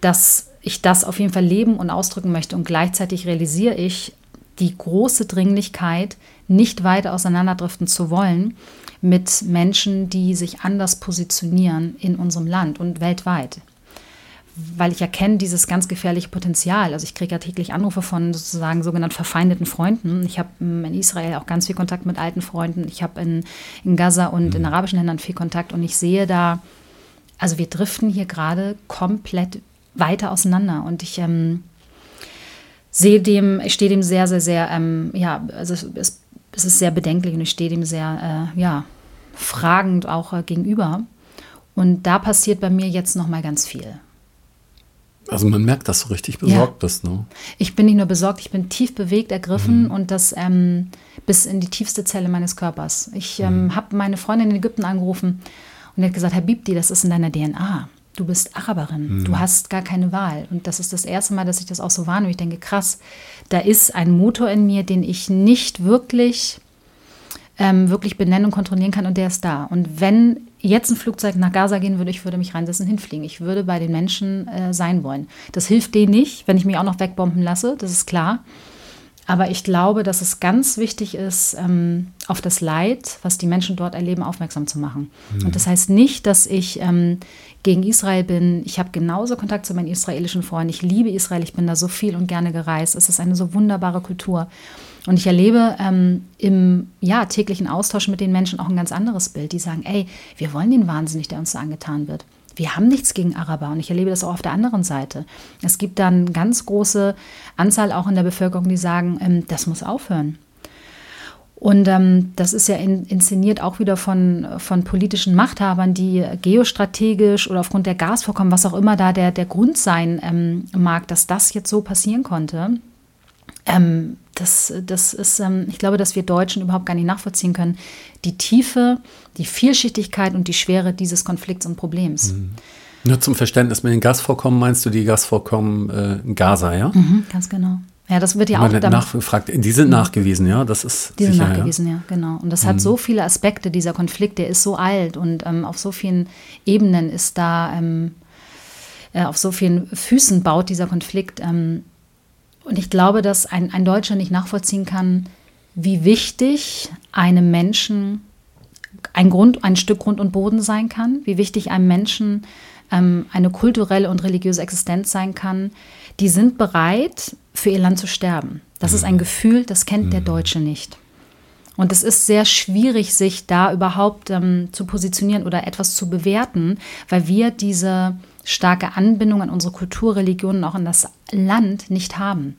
dass ich das auf jeden Fall leben und ausdrücken möchte. Und gleichzeitig realisiere ich die große Dringlichkeit, nicht weiter auseinanderdriften zu wollen mit Menschen, die sich anders positionieren in unserem Land und weltweit weil ich erkenne dieses ganz gefährliche Potenzial. Also ich kriege ja täglich Anrufe von sozusagen sogenannten verfeindeten Freunden. Ich habe ähm, in Israel auch ganz viel Kontakt mit alten Freunden. Ich habe in, in Gaza und in arabischen Ländern viel Kontakt und ich sehe da, also wir driften hier gerade komplett weiter auseinander und ich ähm, sehe dem, ich stehe dem sehr, sehr, sehr, ähm, ja, also es, es, es ist sehr bedenklich und ich stehe dem sehr, äh, ja, fragend auch äh, gegenüber. Und da passiert bei mir jetzt noch mal ganz viel. Also man merkt, dass du richtig besorgt Ja. bist, ne? Ich bin nicht nur besorgt, ich bin tief bewegt, ergriffen und das ähm, bis in die tiefste Zelle meines Körpers. Ich ähm, habe meine Freundin in Ägypten angerufen und die hat gesagt, Herr Bibdi, das ist in deiner DNA. Du bist Araberin, du hast gar keine Wahl. Und das ist das erste Mal, dass ich das auch so wahrnehme. Ich denke, krass, da ist ein Motor in mir, den ich nicht wirklich ähm, wirklich benennen und kontrollieren kann und der ist da. Und wenn jetzt ein Flugzeug nach Gaza gehen würde, ich würde mich reinsetzen, hinfliegen. Ich würde bei den Menschen äh, sein wollen. Das hilft denen nicht, wenn ich mich auch noch wegbomben lasse, das ist klar. Aber ich glaube, dass es ganz wichtig ist, ähm, auf das Leid, was die Menschen dort erleben, aufmerksam zu machen. Und das heißt nicht, dass ich ähm, gegen Israel bin. Ich habe genauso Kontakt zu meinen israelischen Freunden. Ich liebe Israel. Ich bin da so viel und gerne gereist. Es ist eine so wunderbare Kultur. Und ich erlebe ähm, im ja, täglichen Austausch mit den Menschen auch ein ganz anderes Bild. Die sagen, ey, wir wollen den Wahnsinn nicht, der uns da angetan wird. Wir haben nichts gegen Araber und ich erlebe das auch auf der anderen Seite. Es gibt dann ganz große Anzahl auch in der Bevölkerung, die sagen, ähm, das muss aufhören. Und ähm, das ist ja in, inszeniert auch wieder von, von politischen Machthabern, die geostrategisch oder aufgrund der Gasvorkommen, was auch immer da der, der Grund sein ähm, mag, dass das jetzt so passieren konnte. Ähm, das, das ist, ähm, ich glaube, dass wir Deutschen überhaupt gar nicht nachvollziehen können, die Tiefe, die Vielschichtigkeit und die Schwere dieses Konflikts und Problems. Nur zum Verständnis, mit den Gasvorkommen meinst du die Gasvorkommen äh, in Gaza, ja? Mhm, ganz genau. Ja, das wird ja auch damit nachgefragt, die sind nachgewiesen, ja? Das ist Die sind sicher, nachgewiesen, ja. genau. Und das hat so viele Aspekte, dieser Konflikt, der ist so alt und ähm, auf so vielen Ebenen ist da, ähm, äh, auf so vielen Füßen baut dieser Konflikt. Ähm, und ich glaube, dass ein, ein Deutscher nicht nachvollziehen kann, wie wichtig einem Menschen ein, Grund, ein Stück Grund und Boden sein kann, wie wichtig einem Menschen ähm, eine kulturelle und religiöse Existenz sein kann. Die sind bereit, für ihr Land zu sterben. Das ist ein Gefühl, das kennt der Deutsche nicht. Und es ist sehr schwierig, sich da überhaupt ähm, zu positionieren oder etwas zu bewerten, weil wir diese starke Anbindung an unsere Kultur, Religion und auch an das Land nicht haben.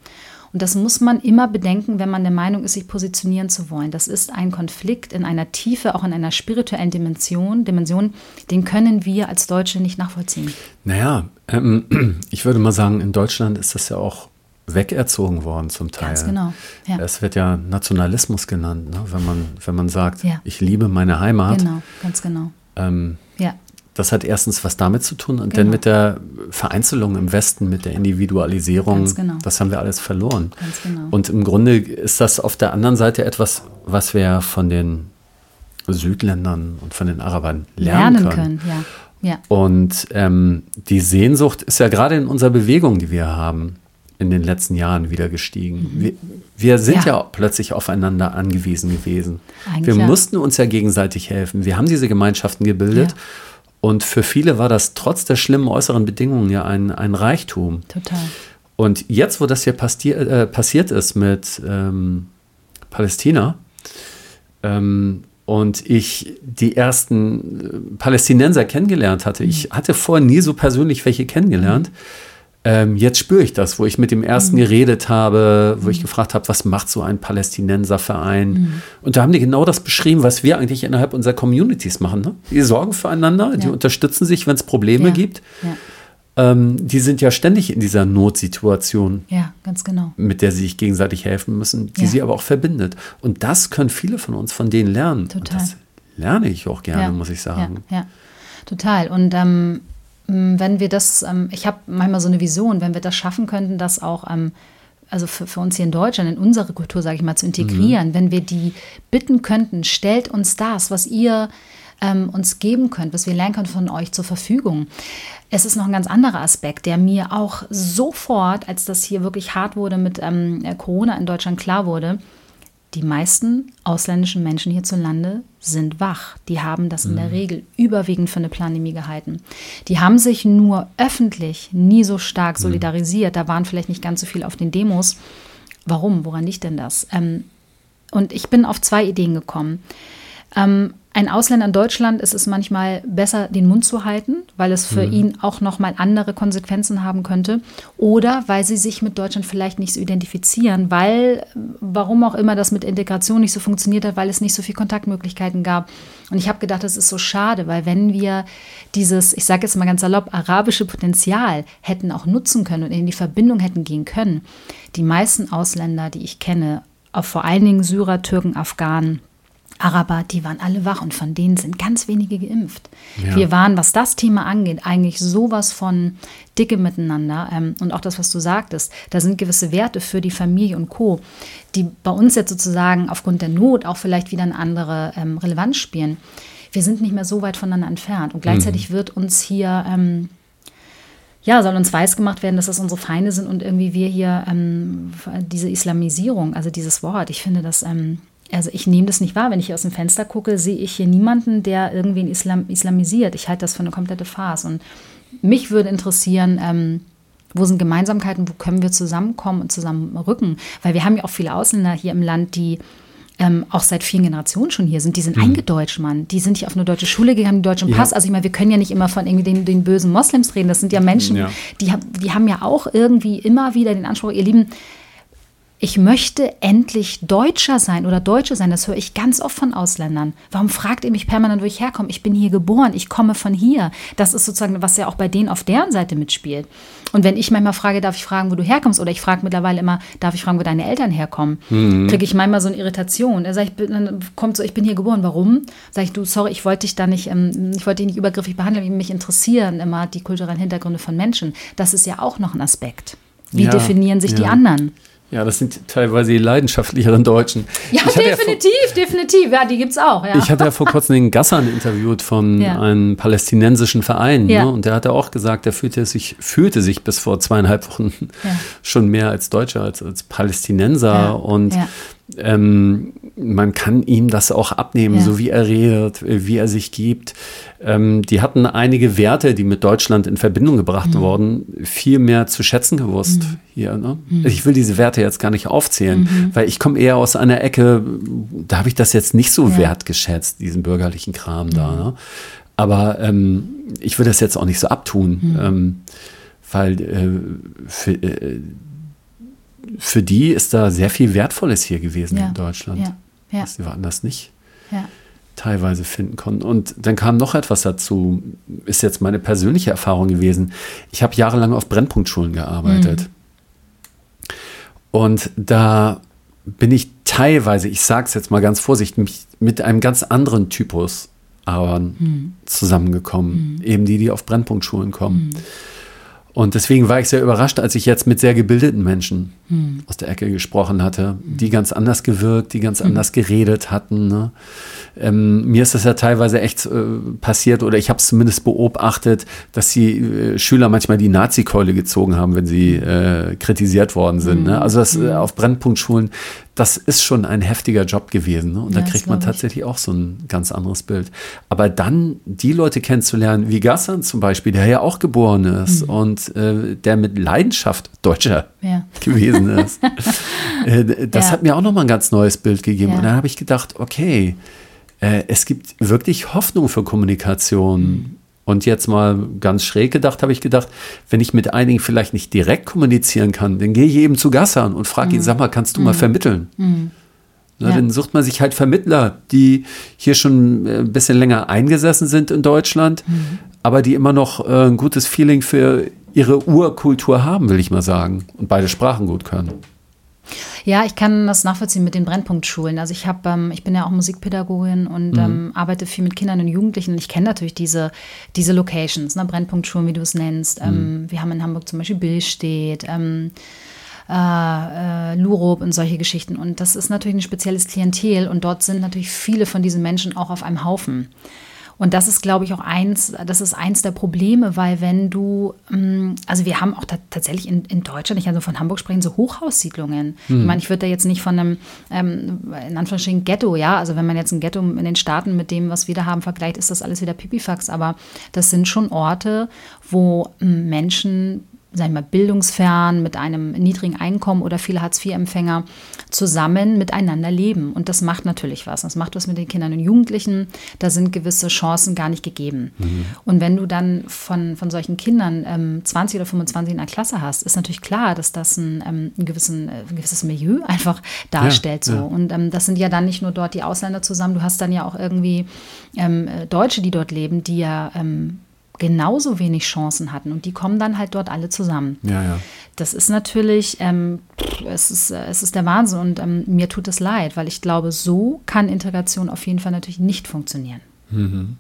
Und das muss man immer bedenken, wenn man der Meinung ist, sich positionieren zu wollen. Das ist ein Konflikt in einer Tiefe, auch in einer spirituellen Dimension, Dimension den können wir als Deutsche nicht nachvollziehen. Naja, ähm, [clears throat] ich würde mal sagen, in Deutschland ist das ja auch wegerzogen worden zum Teil. Ganz genau, ja. Es wird ja Nationalismus genannt, ne? wenn, man, wenn man sagt, Ja. ich liebe meine Heimat. Genau, ganz genau. Ähm, Ja, das hat erstens was damit zu tun und Genau. dann mit der Vereinzelung im Westen, mit der Individualisierung. Genau. Das haben wir alles verloren. Ganz genau. Und im Grunde ist das auf der anderen Seite etwas, was wir von den Südländern und von den Arabern lernen, lernen können. können, ja. Ja. Und ähm, die Sehnsucht ist ja gerade in unserer Bewegung, die wir haben, in den letzten Jahren wieder gestiegen. Wir, wir sind ja. Ja. plötzlich aufeinander angewiesen gewesen. Eigentlich wir mussten uns ja gegenseitig helfen. Wir haben diese Gemeinschaften gebildet. Ja. Und für viele war das trotz der schlimmen äußeren Bedingungen ja ein, ein Reichtum. Total. Und jetzt, wo das hier äh, passiert ist mit ähm, Palästina ähm, und ich die ersten äh, Palästinenser kennengelernt hatte, ich hatte vorher nie so persönlich welche kennengelernt. Ähm, jetzt spüre ich das, wo ich mit dem ersten geredet habe, wo ich gefragt habe, was macht so ein Palästinenserverein? Und da haben die genau das beschrieben, was wir eigentlich innerhalb unserer Communities machen. Ne? Die sorgen füreinander, die Ja. unterstützen sich, wenn es Probleme Ja. gibt. Ja. Ähm, die sind ja ständig in dieser Notsituation, ja, ganz genau. mit der sie sich gegenseitig helfen müssen, die Ja. sie aber auch verbindet. Und das können viele von uns von denen lernen. Und Total. das lerne ich auch gerne, ja. muss ich sagen. Ja, ja. total. Und ähm, wenn wir das, ähm, ich habe manchmal so eine Vision, wenn wir das schaffen könnten, das auch, ähm, also für, für uns hier in Deutschland, in unsere Kultur, sage ich mal, zu integrieren, wenn wir die bitten könnten, stellt uns das, was ihr ähm, uns geben könnt, was wir lernen können von euch zur Verfügung. Es ist noch ein ganz anderer Aspekt, der mir auch sofort, als das hier wirklich hart wurde mit ähm, Corona in Deutschland klar wurde, die meisten ausländischen Menschen hierzulande sind wach. Die haben das in der Regel überwiegend für eine Pandemie gehalten. Die haben sich nur öffentlich nie so stark solidarisiert. Da waren vielleicht nicht ganz so viel auf den Demos. Warum? Woran liegt denn das? Ähm, und ich bin auf zwei Ideen gekommen. Ähm, ein Ausländer in Deutschland ist es manchmal besser, den Mund zu halten, weil es für ihn auch nochmal andere Konsequenzen haben könnte. Oder weil sie sich mit Deutschland vielleicht nicht so identifizieren, weil, warum auch immer das mit Integration nicht so funktioniert hat, weil es nicht so viele Kontaktmöglichkeiten gab. Und ich habe gedacht, das ist so schade, weil wenn wir dieses, ich sage jetzt mal ganz salopp, arabische Potenzial hätten auch nutzen können und in die Verbindung hätten gehen können, die meisten Ausländer, die ich kenne, vor allen Dingen Syrer, Türken, Afghanen, Araber, die waren alle wach und von denen sind ganz wenige geimpft. Ja. Wir waren, was das Thema angeht, eigentlich sowas von dicke miteinander. Ähm, und auch das, was du sagtest, da sind gewisse Werte für die Familie und Co., die bei uns jetzt sozusagen aufgrund der Not auch vielleicht wieder eine andere ähm, Relevanz spielen. Wir sind nicht mehr so weit voneinander entfernt. Und gleichzeitig wird uns hier ähm, ja, soll uns weiß gemacht werden, dass das unsere Feinde sind und irgendwie wir hier ähm, diese Islamisierung, also dieses Wort, ich finde das, also ich nehme das nicht wahr. Wenn ich hier aus dem Fenster gucke, sehe ich hier niemanden, der irgendwen Islam, islamisiert. Ich halte das für eine komplette Farce. Und mich würde interessieren, ähm, wo sind Gemeinsamkeiten, wo können wir zusammenkommen und zusammenrücken? Weil wir haben ja auch viele Ausländer hier im Land, die ähm, auch seit vielen Generationen schon hier sind. Die sind eingedeutscht, Mann. Die sind hier auf eine deutsche Schule gegangen, haben den deutschen Ja. Pass. Also ich meine, wir können ja nicht immer von irgendwie den, den bösen Moslems reden. Das sind ja Menschen, Ja. die, haben- die haben ja auch irgendwie immer wieder den Anspruch, ihr Lieben, ich möchte endlich Deutscher sein oder Deutsche sein. Das höre ich ganz oft von Ausländern. Warum fragt ihr mich permanent, wo ich herkomme? Ich bin hier geboren, ich komme von hier. Das ist sozusagen, was ja auch bei denen auf deren Seite mitspielt. Und wenn ich manchmal frage, darf ich fragen, wo du herkommst? Oder ich frage mittlerweile immer, darf ich fragen, wo deine Eltern herkommen? Kriege ich manchmal so eine Irritation. Er sagt, ich bin, dann kommt so, ich bin hier geboren. Warum? Sag ich, du, sorry, ich wollte dich da nicht, ähm, ich wollte dich nicht übergriffig behandeln. Mich interessieren immer die kulturellen Hintergründe von Menschen. Das ist ja auch noch ein Aspekt. Wie Ja, definieren sich die ja. anderen? Ja, das sind teilweise die leidenschaftlicheren Deutschen. Ja, Ich hatte ja vor- definitiv, definitiv. Ja, die gibt's auch. Ja. Ich hatte ja vor kurzem den Gassan interviewt von Ja. einem palästinensischen Verein. Ja. Ne? Und der hatte auch gesagt, er fühlte sich, fühlte sich bis vor zweieinhalb Wochen Ja. schon mehr als Deutscher, als, als Palästinenser. Ja. Und Ja. Ähm, man kann ihm das auch abnehmen, Ja. so wie er redet, äh, wie er sich gibt. Ähm, die hatten einige Werte, die mit Deutschland in Verbindung gebracht Mhm. wurden, viel mehr zu schätzen gewusst hier. Ne? Mhm. Ich will diese Werte jetzt gar nicht aufzählen, weil ich komme eher aus einer Ecke, da habe ich das jetzt nicht so Ja. wertgeschätzt, diesen bürgerlichen Kram da. Ne? Aber ähm, ich will das jetzt auch nicht so abtun, Mhm. ähm, weil äh, für, äh, für die ist da sehr viel Wertvolles hier gewesen Ja. in Deutschland, Ja. Ja. was sie woanders nicht teilweise finden konnten. Und dann kam noch etwas dazu, ist jetzt meine persönliche Erfahrung gewesen. Ich habe jahrelang auf Brennpunktschulen gearbeitet. Und da bin ich teilweise, ich sage es jetzt mal ganz vorsichtig, mit einem ganz anderen Typus aber zusammengekommen. Eben die, die auf Brennpunktschulen kommen. Und deswegen war ich sehr überrascht, als ich jetzt mit sehr gebildeten Menschen hm. aus der Ecke gesprochen hatte, die ganz anders gewirkt, die ganz hm. anders geredet hatten. Ne? Ähm, mir ist das ja teilweise echt äh, passiert oder ich habe es zumindest beobachtet, dass die äh, Schüler manchmal die Nazi-Keule gezogen haben, wenn sie äh, kritisiert worden sind. Hm. Ne? Also das äh, hm. auf Brennpunktschulen das ist schon ein heftiger Job gewesen. Ne? Und ja, da kriegt man tatsächlich auch so ein ganz anderes Bild. Aber dann die Leute kennenzulernen, wie Gassan zum Beispiel, der ja auch geboren ist mhm. und äh, der mit Leidenschaft Deutscher ja. gewesen ist, [laughs] äh, das ja. hat mir auch nochmal ein ganz neues Bild gegeben. Und dann habe ich gedacht, okay, äh, es gibt wirklich Hoffnung für Kommunikation. Mhm. Und jetzt mal ganz schräg gedacht, habe ich gedacht, wenn ich mit einigen vielleicht nicht direkt kommunizieren kann, dann gehe ich eben zu Gassan und frage mhm. ihn, sag mal, kannst du mhm. mal vermitteln? Mhm. Na, ja. Dann sucht man sich halt Vermittler, die hier schon äh, ein bisschen länger eingesessen sind in Deutschland, mhm. aber die immer noch äh, ein gutes Feeling für ihre Urkultur haben, will ich mal sagen, und beide Sprachen gut können. Ja, ich kann das nachvollziehen mit den Brennpunktschulen. Also ich habe, ähm, ich bin ja auch Musikpädagogin und mhm. ähm, arbeite viel mit Kindern und Jugendlichen. Ich kenne natürlich diese, diese Locations, ne? Brennpunktschulen, wie du es nennst. Ähm, mhm. Ähm, wir haben in Hamburg zum Beispiel Billstedt, ähm, äh, äh, Lurup und solche Geschichten. Und das ist natürlich ein spezielles Klientel und dort sind natürlich viele von diesen Menschen auch auf einem Haufen. Und das ist, glaube ich, auch eins, das ist eins der Probleme, weil wenn du, mm, also wir haben auch tatsächlich in, in Deutschland, ich kann so von Hamburg sprechen, so Hochhaussiedlungen. Hm. Ich meine, ich würde da jetzt nicht von einem, ähm, in Anführungsstrichen, Ghetto, ja, also wenn man jetzt ein Ghetto in den Staaten mit dem, was wir da haben, vergleicht, ist das alles wieder Pipifax, aber das sind schon Orte, wo mm, Menschen sagen wir mal, bildungsfern, mit einem niedrigen Einkommen oder viele Hartz-IV-Empfänger zusammen miteinander leben. Und das macht natürlich was. Das macht was mit den Kindern und Jugendlichen. Da sind gewisse Chancen gar nicht gegeben. Mhm. Und wenn du dann von, von solchen Kindern ähm, 20 oder 25 in der Klasse hast, ist natürlich klar, dass das ein, ähm, ein, gewissen, äh, ein gewisses Milieu [laughs] einfach darstellt. Ja, so. Ja. Und ähm, das sind ja dann nicht nur dort die Ausländer zusammen, du hast dann ja auch irgendwie ähm, äh, Deutsche, die dort leben, die ja ähm, genauso wenig Chancen hatten und die kommen dann halt dort alle zusammen. Ja, ja. Das ist natürlich, ähm, es, ist, äh, es ist der Wahnsinn und ähm, mir tut es leid, weil ich glaube, so kann Integration auf jeden Fall natürlich nicht funktionieren. Mhm.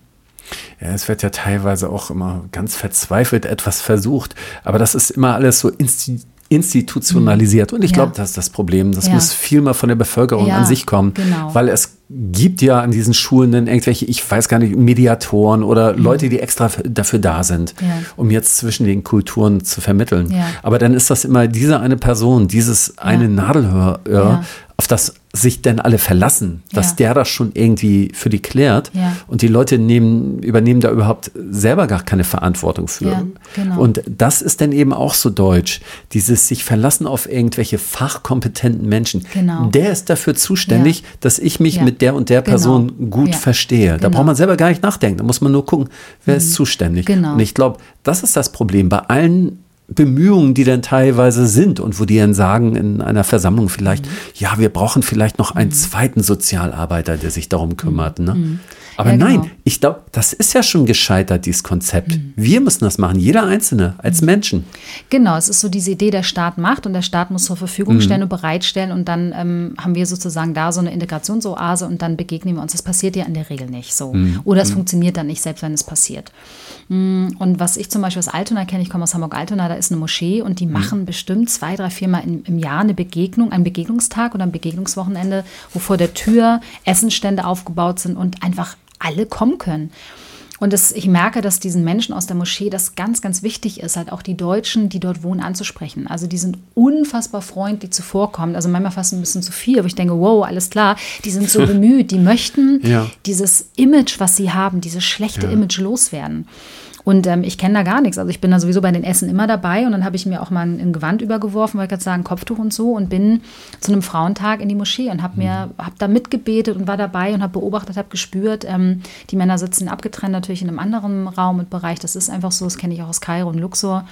Ja, es wird ja teilweise auch immer ganz verzweifelt etwas versucht, aber das ist immer alles so institutionell institutionalisiert. Und ich ja. glaube, das ist das Problem. Das ja. muss viel mehr von der Bevölkerung ja, an sich kommen, genau. weil es gibt ja an diesen Schulen dann irgendwelche, ich weiß gar nicht, Mediatoren oder mhm. Leute, die extra dafür da sind, um jetzt zwischen den Kulturen zu vermitteln. Aber dann ist das immer diese eine Person, dieses eine Nadelhörer, auf das sich denn alle verlassen, dass ja. der das schon irgendwie für die klärt ja. und die Leute nehmen, übernehmen da überhaupt selber gar keine Verantwortung für. Ja, genau. Und das ist dann eben auch so deutsch, dieses sich verlassen auf irgendwelche fachkompetenten Menschen. Genau. Der ist dafür zuständig, dass ich mich mit der und der genau. Person genau. gut verstehe. Da genau. braucht man selber gar nicht nachdenken, da muss man nur gucken, wer mhm. ist zuständig. Genau. Und ich glaube, das ist das Problem bei allen Bemühungen, die dann teilweise sind und wo die dann sagen in einer Versammlung vielleicht, mhm. ja, wir brauchen vielleicht noch einen mhm. zweiten Sozialarbeiter, der sich darum kümmert. Ne? Mhm. Aber ja, nein, genau. ich glaube, das ist ja schon gescheitert, dieses Konzept. Mhm. Wir müssen das machen, jeder Einzelne, als mhm. Menschen. Genau, es ist so diese Idee, der Staat macht und der Staat muss zur Verfügung mhm. stellen und bereitstellen und dann ähm, haben wir sozusagen da so eine Integrationsoase und dann begegnen wir uns. Das passiert ja in der Regel nicht so. Mhm. Oder es mhm. funktioniert dann nicht, selbst wenn es passiert. Mm, und was ich zum Beispiel aus Altona kenne, ich komme aus Hamburg-Altona, da ist eine Moschee und die machen bestimmt zwei, drei, viermal im, im Jahr eine Begegnung, einen Begegnungstag oder ein Begegnungswochenende, wo vor der Tür Essenstände aufgebaut sind und einfach alle kommen können. Und das, ich merke, dass diesen Menschen aus der Moschee das ganz, ganz wichtig ist, halt auch die Deutschen, die dort wohnen, anzusprechen. Also die sind unfassbar freundlich zuvorkommend. Also manchmal fast ein bisschen zu viel, aber ich denke, wow, alles klar, die sind so [laughs] bemüht, die möchten ja. dieses Image, was sie haben, dieses schlechte ja. Image loswerden. Und ähm, ich kenne da gar nichts. Also ich bin da sowieso bei den Essen immer dabei und dann habe ich mir auch mal ein, ein Gewand übergeworfen, weil ich gerade sagen, Kopftuch und so und bin zu einem Frauentag in die Moschee und habe mir, mhm. habe da mitgebetet und war dabei und habe beobachtet, habe gespürt. Ähm, die Männer sitzen abgetrennt natürlich in einem anderen Raum und Bereich. Das ist einfach so, das kenne ich auch aus Kairo und Luxor.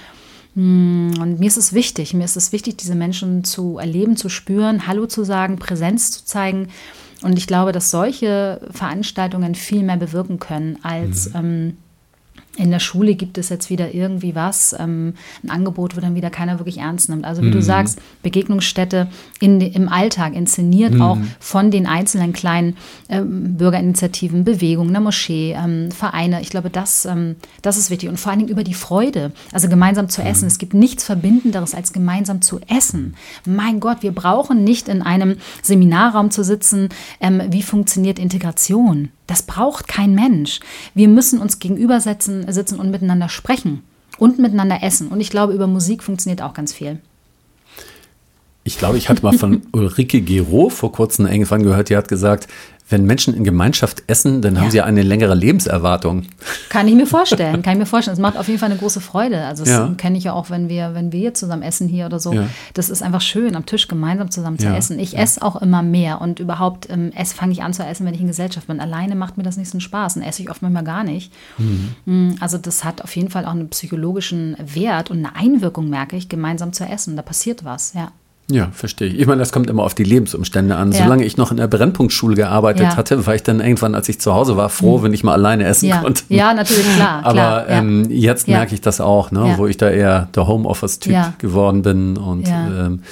Hm, und mir ist es wichtig, mir ist es wichtig, diese Menschen zu erleben, zu spüren, Hallo zu sagen, Präsenz zu zeigen. Und ich glaube, dass solche Veranstaltungen viel mehr bewirken können als mhm. ähm, in der Schule gibt es jetzt wieder irgendwie was, ähm, ein Angebot, wo dann wieder keiner wirklich ernst nimmt. Also wie mhm. du sagst, Begegnungsstätte in, im Alltag inszeniert mhm. auch von den einzelnen kleinen ähm, Bürgerinitiativen, Bewegungen, einer Moschee, ähm, Vereine. Ich glaube, das, ähm, das ist wichtig. Und vor allen Dingen über die Freude, also gemeinsam zu essen. Mhm. Es gibt nichts Verbindenderes, als gemeinsam zu essen. Mein Gott, wir brauchen nicht in einem Seminarraum zu sitzen, ähm, wie funktioniert Integration. Das braucht kein Mensch. Wir müssen uns gegenübersetzen, sitzen und miteinander sprechen und miteinander essen. Und ich glaube, über Musik funktioniert auch ganz viel. Ich glaube, ich hatte mal von [laughs] Ulrike Gero vor kurzem irgendwann gehört, die hat gesagt, wenn Menschen in Gemeinschaft essen, dann ja. haben sie eine längere Lebenserwartung. Kann ich mir vorstellen, kann ich mir vorstellen. Es macht auf jeden Fall eine große Freude. Also das ja. kenne ich ja auch, wenn wir, wenn wir zusammen essen hier oder so. Ja. Das ist einfach schön, am Tisch gemeinsam zusammen zu essen. Ich esse auch immer mehr und überhaupt ähm, fange ich an zu essen, wenn ich in Gesellschaft bin. Alleine macht mir das nicht so einen Spaß und esse ich oft manchmal gar nicht. Mhm. Mm, also das hat auf jeden Fall auch einen psychologischen Wert und eine Einwirkung, merke ich, gemeinsam zu essen. Da passiert was, ja. Ja, verstehe ich. Ich meine, das kommt immer auf die Lebensumstände an. Ja. Solange ich noch in der Brennpunktschule gearbeitet ja. hatte, war ich dann irgendwann, als ich zu Hause war, froh, mhm. wenn ich mal alleine essen ja. konnte. Ja, natürlich, klar. [laughs] Aber klar, ähm, jetzt merke ich das auch, ne, wo ich da eher der Homeoffice-Typ geworden bin und ähm,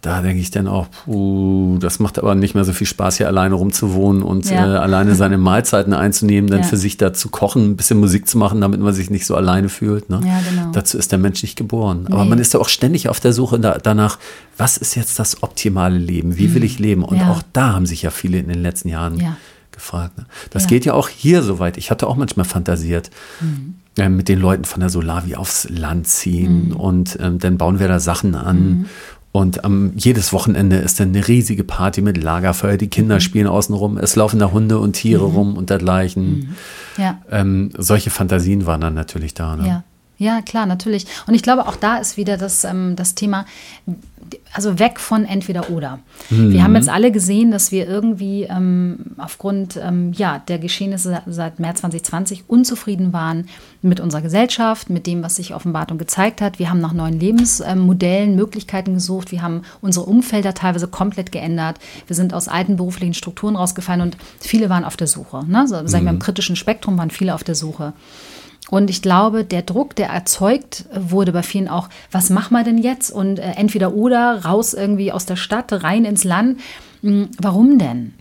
da denke ich dann auch, puh, das macht aber nicht mehr so viel Spaß, hier alleine rumzuwohnen und ja. äh, alleine seine [laughs] Mahlzeiten einzunehmen, dann ja. für sich da zu kochen, ein bisschen Musik zu machen, damit man sich nicht so alleine fühlt. Ne? Ja, genau. Dazu ist der Mensch nicht geboren. Nee. Aber man ist ja auch ständig auf der Suche da, danach, was ist jetzt das optimale Leben? Wie will mhm. ich leben? Und auch da haben sich ja viele in den letzten Jahren gefragt. Ne? Das geht ja auch hier so weit. Ich hatte auch manchmal fantasiert. Mhm. Äh, mit den Leuten von der Solavi aufs Land ziehen mhm. und ähm, dann bauen wir da Sachen an mhm. Und ähm, jedes Wochenende ist dann eine riesige Party mit Lagerfeuer. Die Kinder mhm. spielen außenrum. Es laufen da Hunde und Tiere mhm. rum und dergleichen. Mhm. Ja. Ähm, solche Fantasien waren dann natürlich da. Ne? Ja. Ja, klar, natürlich. Und ich glaube, auch da ist wieder das, ähm, das Thema, also weg von entweder oder. Mhm. Wir haben jetzt alle gesehen, dass wir irgendwie ähm, aufgrund ähm, ja, der Geschehnisse seit März 2020 unzufrieden waren mit unserer Gesellschaft, mit dem, was sich offenbart und gezeigt hat. Wir haben nach neuen Lebensmodellen, Möglichkeiten gesucht. Wir haben unsere Umfelder teilweise komplett geändert. Wir sind aus alten beruflichen Strukturen rausgefallen und viele waren auf der Suche. Ne? So, sagen wir, im mhm. kritischen Spektrum waren viele auf der Suche. Und ich glaube, der Druck, der erzeugt wurde bei vielen auch, was machen wir denn jetzt? Und äh, entweder oder, raus irgendwie aus der Stadt, rein ins Land. Hm, warum denn?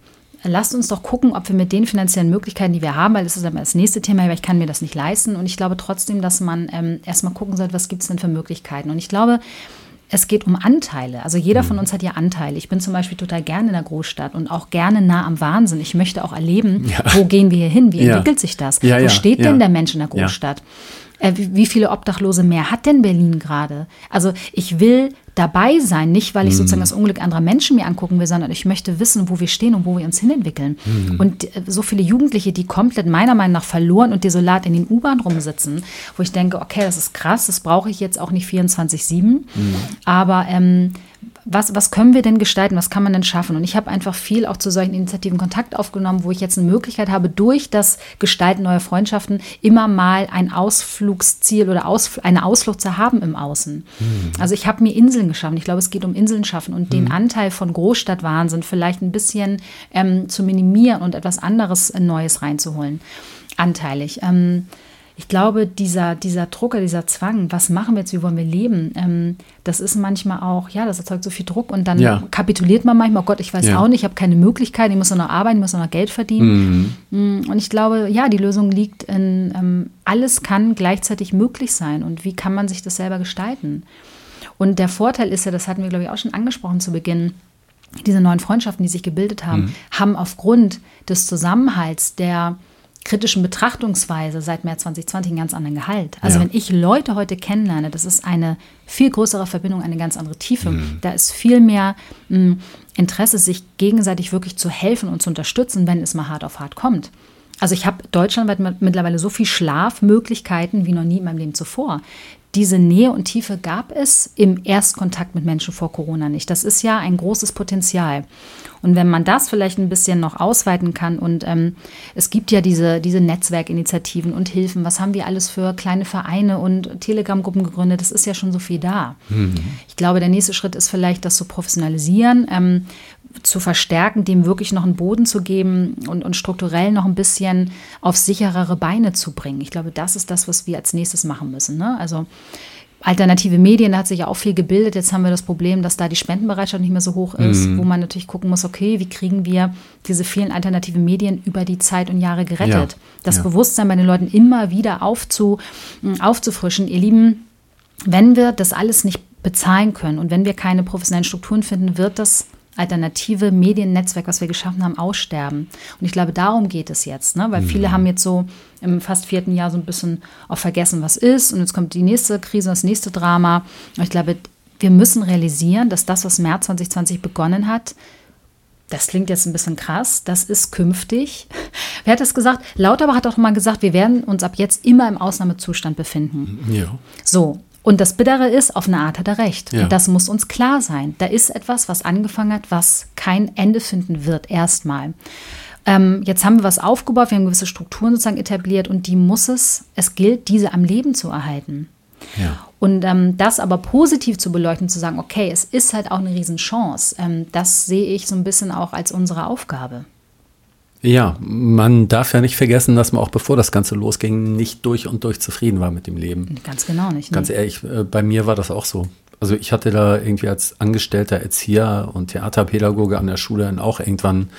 Lasst uns doch gucken, ob wir mit den finanziellen Möglichkeiten, die wir haben, weil das ist aber das nächste Thema, weil ich kann mir das nicht leisten. Und ich glaube trotzdem, dass man ähm, erstmal gucken sollte, was gibt es denn für Möglichkeiten. Und ich glaube, es geht um Anteile. Also jeder von mhm. uns hat ja Anteile. Ich bin zum Beispiel total gerne in der Großstadt und auch gerne nah am Wahnsinn. Ich möchte auch erleben, ja. wo gehen wir hier hin? Wie ja. entwickelt sich das? Ja, wo steht denn der Mensch in der Großstadt? Äh, wie viele Obdachlose mehr hat denn Berlin gerade? Also ich will dabei sein, nicht weil ich sozusagen mhm. das Unglück anderer Menschen mir angucken will, sondern ich möchte wissen, wo wir stehen und wo wir uns hinentwickeln. Mhm. Und äh, so viele Jugendliche, die komplett meiner Meinung nach verloren und desolat in den U-Bahn rumsitzen, wo ich denke, okay, das ist krass, das brauche ich jetzt auch nicht 24-7, mhm. aber ähm, was, was können wir denn gestalten, was kann man denn schaffen? Und ich habe einfach viel auch zu solchen Initiativen Kontakt aufgenommen, wo ich jetzt eine Möglichkeit habe, durch das Gestalten neuer Freundschaften immer mal ein Ausflugsziel oder Aus, eine Ausflucht zu haben im Außen. Mhm. Also ich habe mir Inseln geschaffen. Ich glaube, es geht um Inseln schaffen und mhm. den Anteil von Großstadtwahnsinn vielleicht ein bisschen ähm, zu minimieren und etwas anderes äh, Neues reinzuholen. Anteilig. Ähm, ich glaube, dieser, dieser Druck, dieser Zwang, was machen wir jetzt, wie wollen wir leben, ähm, das ist manchmal auch, ja, das erzeugt so viel Druck und dann ja. kapituliert man manchmal, oh Gott, ich weiß ja. auch nicht, ich habe keine Möglichkeit, ich muss noch arbeiten, ich muss noch Geld verdienen. Mhm. Mm, und ich glaube, ja, die Lösung liegt in, ähm, alles kann gleichzeitig möglich sein und wie kann man sich das selber gestalten. Und der Vorteil ist ja, das hatten wir, glaube ich, auch schon angesprochen zu Beginn, diese neuen Freundschaften, die sich gebildet haben, mhm. haben aufgrund des Zusammenhalts der kritischen Betrachtungsweise seit März 2020 einen ganz anderen Gehalt. Also ja. wenn ich Leute heute kennenlerne, das ist eine viel größere Verbindung, eine ganz andere Tiefe. Mhm. Da ist viel mehr mh, hm, Interesse, sich gegenseitig wirklich zu helfen und zu unterstützen, wenn es mal hart auf hart kommt. Also ich habe deutschlandweit mittlerweile so viel Schlafmöglichkeiten wie noch nie in meinem Leben zuvor. Diese Nähe und Tiefe gab es im Erstkontakt mit Menschen vor Corona nicht. Das ist ja ein großes Potenzial. Und wenn man das vielleicht ein bisschen noch ausweiten kann und ähm, es gibt ja diese, diese Netzwerkinitiativen und Hilfen, was haben wir alles für kleine Vereine und Telegram-Gruppen gegründet, das ist ja schon so viel da. Mhm. Ich glaube, der nächste Schritt ist vielleicht, das zu professionalisieren, ähm, zu verstärken, dem wirklich noch einen Boden zu geben und, und strukturell noch ein bisschen auf sicherere Beine zu bringen. Ich glaube, das ist das, was wir als nächstes machen müssen. Ne? Also alternative Medien, da hat sich ja auch viel gebildet. Jetzt haben wir das Problem, dass da die Spendenbereitschaft nicht mehr so hoch ist, mhm. wo man natürlich gucken muss, okay, wie kriegen wir diese vielen alternativen Medien über die Zeit und Jahre gerettet? Ja. Das ja. Bewusstsein bei den Leuten immer wieder aufzu, aufzufrischen. Ihr Lieben, wenn wir das alles nicht bezahlen können und wenn wir keine professionellen Strukturen finden, wird das alternative Mediennetzwerk, was wir geschaffen haben, aussterben. Und ich glaube, darum geht es jetzt, ne? weil mhm. viele haben jetzt so im fast vierten Jahr so ein bisschen auch vergessen, was ist. Und jetzt kommt die nächste Krise, das nächste Drama. Und ich glaube, wir müssen realisieren, dass das, was März 2020 begonnen hat, das klingt jetzt ein bisschen krass, das ist künftig. [laughs] Wer hat das gesagt? Lauterbach hat auch mal gesagt, wir werden uns ab jetzt immer im Ausnahmezustand befinden. Ja. So, und das Bittere ist, auf eine Art hat er recht. Ja. Und das muss uns klar sein. Da ist etwas, was angefangen hat, was kein Ende finden wird, erstmal. Ähm, jetzt haben wir was aufgebaut, wir haben gewisse Strukturen sozusagen etabliert und die muss es, es gilt, diese am Leben zu erhalten. Ja. Und ähm, das aber positiv zu beleuchten, zu sagen, okay, es ist halt auch eine Riesenchance, ähm, das sehe ich so ein bisschen auch als unsere Aufgabe. Ja, man darf ja nicht vergessen, dass man auch bevor das Ganze losging, nicht durch und durch zufrieden war mit dem Leben. Ganz genau nicht. Ne? Ganz ehrlich, äh, bei mir war das auch so. Also ich hatte da irgendwie als angestellter Erzieher und Theaterpädagoge an der Schule dann auch irgendwann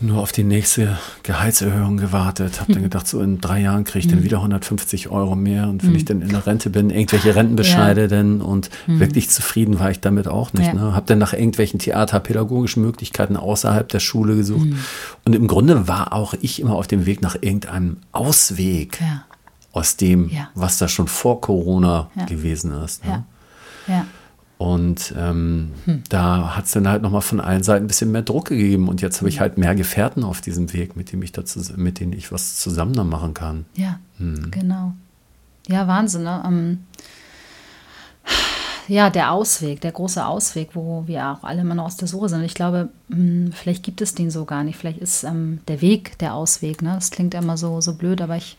nur auf die nächste Gehaltserhöhung gewartet. Habe dann mhm. [laughs] gedacht, so in drei Jahren kriege ich dann mhm. wieder 150 Euro mehr. Und wenn mhm. ich dann in der Rente bin, irgendwelche [laughs] Rentenbescheide ja. denn. Und mhm. wirklich zufrieden war ich damit auch nicht. Ja. Ne? Habe dann nach irgendwelchen theaterpädagogischen Möglichkeiten außerhalb der Schule gesucht. Mhm. Und im Grunde war auch ich immer auf dem Weg nach irgendeinem Ausweg ja. aus dem, was da schon vor Corona gewesen ist. Ne? ja. Und ähm, hm. da hat es dann halt nochmal von allen Seiten ein bisschen mehr Druck gegeben. Und jetzt habe ich halt mehr Gefährten auf diesem Weg, mit, dem ich dazu, mit denen ich was zusammen dann machen kann. Ja, hm. genau. Ja, Wahnsinn. Ne? Ähm, ja, der Ausweg, der große Ausweg, wo wir auch alle immer noch aus der Suche sind. Ich glaube, hm, vielleicht gibt es den so gar nicht. Vielleicht ist ähm, der Weg der Ausweg. Ne? Das klingt immer so, so blöd, aber ich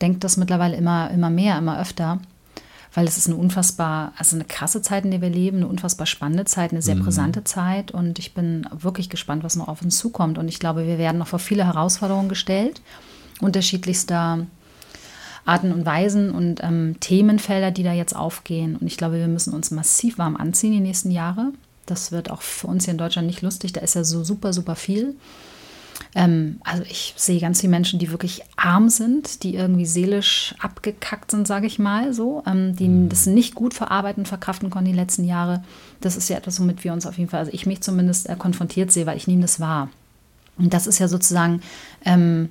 denke das mittlerweile immer, immer mehr, immer öfter weil es ist eine unfassbar, also eine krasse Zeit, in der wir leben, eine unfassbar spannende Zeit, eine sehr mhm. brisante Zeit und ich bin wirklich gespannt, was noch auf uns zukommt und ich glaube, wir werden noch vor viele Herausforderungen gestellt, unterschiedlichster Arten und Weisen und ähm, Themenfelder, die da jetzt aufgehen und ich glaube, wir müssen uns massiv warm anziehen die nächsten Jahre. Das wird auch für uns hier in Deutschland nicht lustig, da ist ja so super, super viel. Ähm, also ich sehe ganz viele Menschen, die wirklich arm sind, die irgendwie seelisch abgekackt sind, sage ich mal so, ähm, die mhm. das nicht gut verarbeiten, verkraften konnten die letzten Jahre. Das ist ja etwas, womit wir uns auf jeden Fall, also ich mich zumindest äh, konfrontiert sehe, weil ich nehme das wahr. Und das ist ja sozusagen ähm,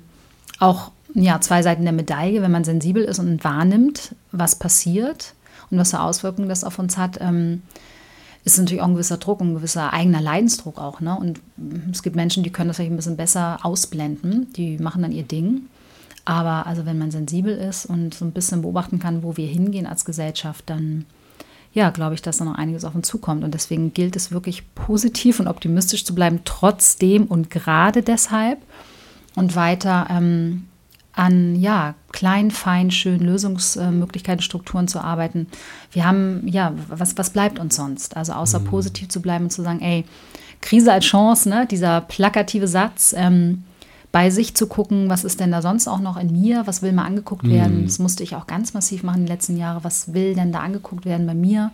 auch ja, zwei Seiten der Medaille, wenn man sensibel ist und wahrnimmt, was passiert und was für Auswirkungen das auf uns hat. Ähm, ist natürlich auch ein gewisser Druck, ein gewisser eigener Leidensdruck auch. Ne? Und es gibt Menschen, die können das vielleicht ein bisschen besser ausblenden, die machen dann ihr Ding. Aber also wenn man sensibel ist und so ein bisschen beobachten kann, wo wir hingehen als Gesellschaft, dann ja, glaube ich, dass da noch einiges auf uns zukommt. Und deswegen gilt es wirklich positiv und optimistisch zu bleiben, trotzdem und gerade deshalb und weiter ähm, an ja, klein, fein, schön Lösungsmöglichkeiten, Strukturen zu arbeiten. Wir haben, ja, was, was bleibt uns sonst? Also außer mhm. positiv zu bleiben und zu sagen, ey, Krise als Chance, ne? dieser plakative Satz, ähm, bei sich zu gucken, was ist denn da sonst auch noch in mir, was will mal angeguckt werden. Mhm. Das musste ich auch ganz massiv machen in den letzten Jahren. Was will denn da angeguckt werden bei mir?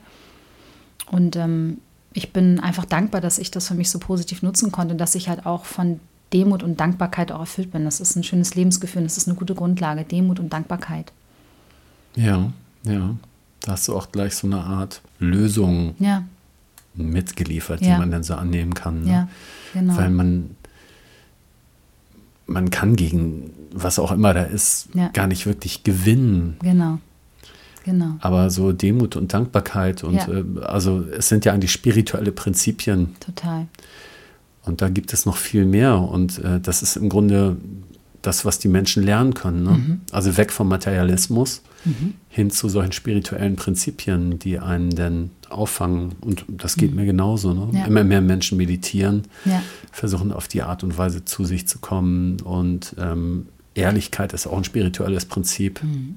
Und ähm, ich bin einfach dankbar, dass ich das für mich so positiv nutzen konnte, dass ich halt auch von Demut und Dankbarkeit auch erfüllt bin. Das ist ein schönes Lebensgefühl, das ist eine gute Grundlage, Demut und Dankbarkeit. Ja, ja. Da hast du auch gleich so eine Art Lösung ja. mitgeliefert, ja. die man dann so annehmen kann. Ne? Ja, genau. Weil man, man kann gegen was auch immer da ist, ja. gar nicht wirklich gewinnen. Genau. Genau. Aber so Demut und Dankbarkeit und äh, also es sind ja eigentlich spirituelle Prinzipien. Total. Und da gibt es noch viel mehr. Und äh, das ist im Grunde das, was die Menschen lernen können. Ne? Mhm. Also weg vom Materialismus hin zu solchen spirituellen Prinzipien, die einen dann auffangen. Und das geht mir genauso. Ne? Mhm. Ja. Immer mehr Menschen meditieren, Ja. versuchen auf die Art und Weise zu sich zu kommen. Und ähm, Ehrlichkeit ist auch ein spirituelles Prinzip. Mhm.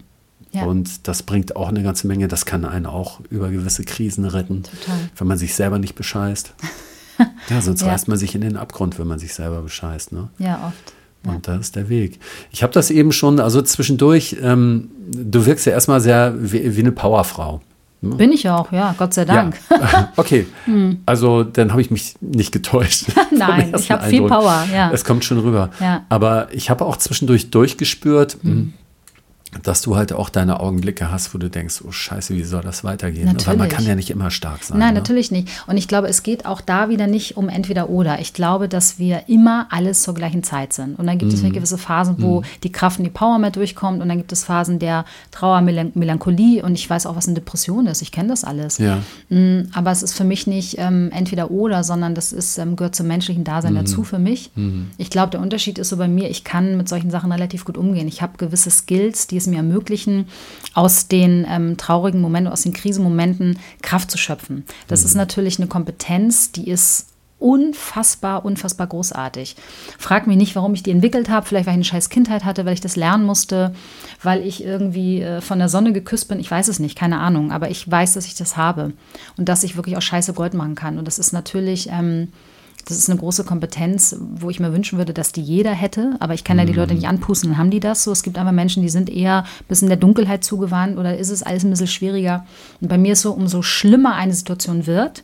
Ja. Und das bringt auch eine ganze Menge. Das kann einen auch über gewisse Krisen retten, Total. wenn man sich selber nicht bescheißt. [laughs] [laughs] ja, sonst Ja. reißt man sich in den Abgrund, wenn man sich selber bescheißt. Ne? Ja, oft. Und das ist der Weg. Ich habe das eben schon, also zwischendurch, ähm, du wirkst ja erstmal sehr wie, wie eine Powerfrau. ne? Bin ich auch, ja, Gott sei Dank. Ja. [laughs] Okay, [laughs] also dann habe ich mich nicht getäuscht. Nein, ich habe viel. Power, ja. Es kommt schon rüber. Ja. Aber ich habe auch zwischendurch durchgespürt, dass du halt auch deine Augenblicke hast, wo du denkst, oh Scheiße, wie soll das weitergehen? Weil man Natürlich. kann ja nicht immer stark sein. Nein, ne? natürlich nicht. Und ich glaube, es geht auch da wieder nicht um entweder oder. Ich glaube, dass wir immer alles zur gleichen Zeit sind. Und dann gibt Mhm. es gewisse Phasen, wo die Kraft und die Power mehr durchkommt. Und dann gibt es Phasen der Trauer, Melan Melancholie. Und ich weiß auch, was eine Depression ist. Ich kenne das alles. Ja. Mm, Aber es ist für mich nicht ähm, entweder oder, sondern das ist, ähm, gehört zum menschlichen Dasein dazu für mich. Ich glaube, der Unterschied ist so bei mir, ich kann mit solchen Sachen relativ gut umgehen. Ich habe gewisse Skills, die es mir ermöglichen, aus den ähm, traurigen Momenten, aus den Krisenmomenten Kraft zu schöpfen. Das ist natürlich eine Kompetenz, die ist unfassbar, unfassbar großartig. Frag mich nicht, warum ich die entwickelt habe. Vielleicht, weil ich eine scheiß Kindheit hatte, weil ich das lernen musste, weil ich irgendwie äh, von der Sonne geküsst bin. Ich weiß es nicht, keine Ahnung. Aber ich weiß, dass ich das habe und dass ich wirklich auch scheiße Gold machen kann. Und das ist natürlich, ähm, das ist eine große Kompetenz, wo ich mir wünschen würde, dass die jeder hätte. Aber ich kann ja die Leute nicht anpusten, dann haben die das so. Es gibt einfach Menschen, die sind eher ein bisschen der Dunkelheit zugewandt oder ist es alles ein bisschen schwieriger. Und bei mir ist so, umso schlimmer eine Situation wird,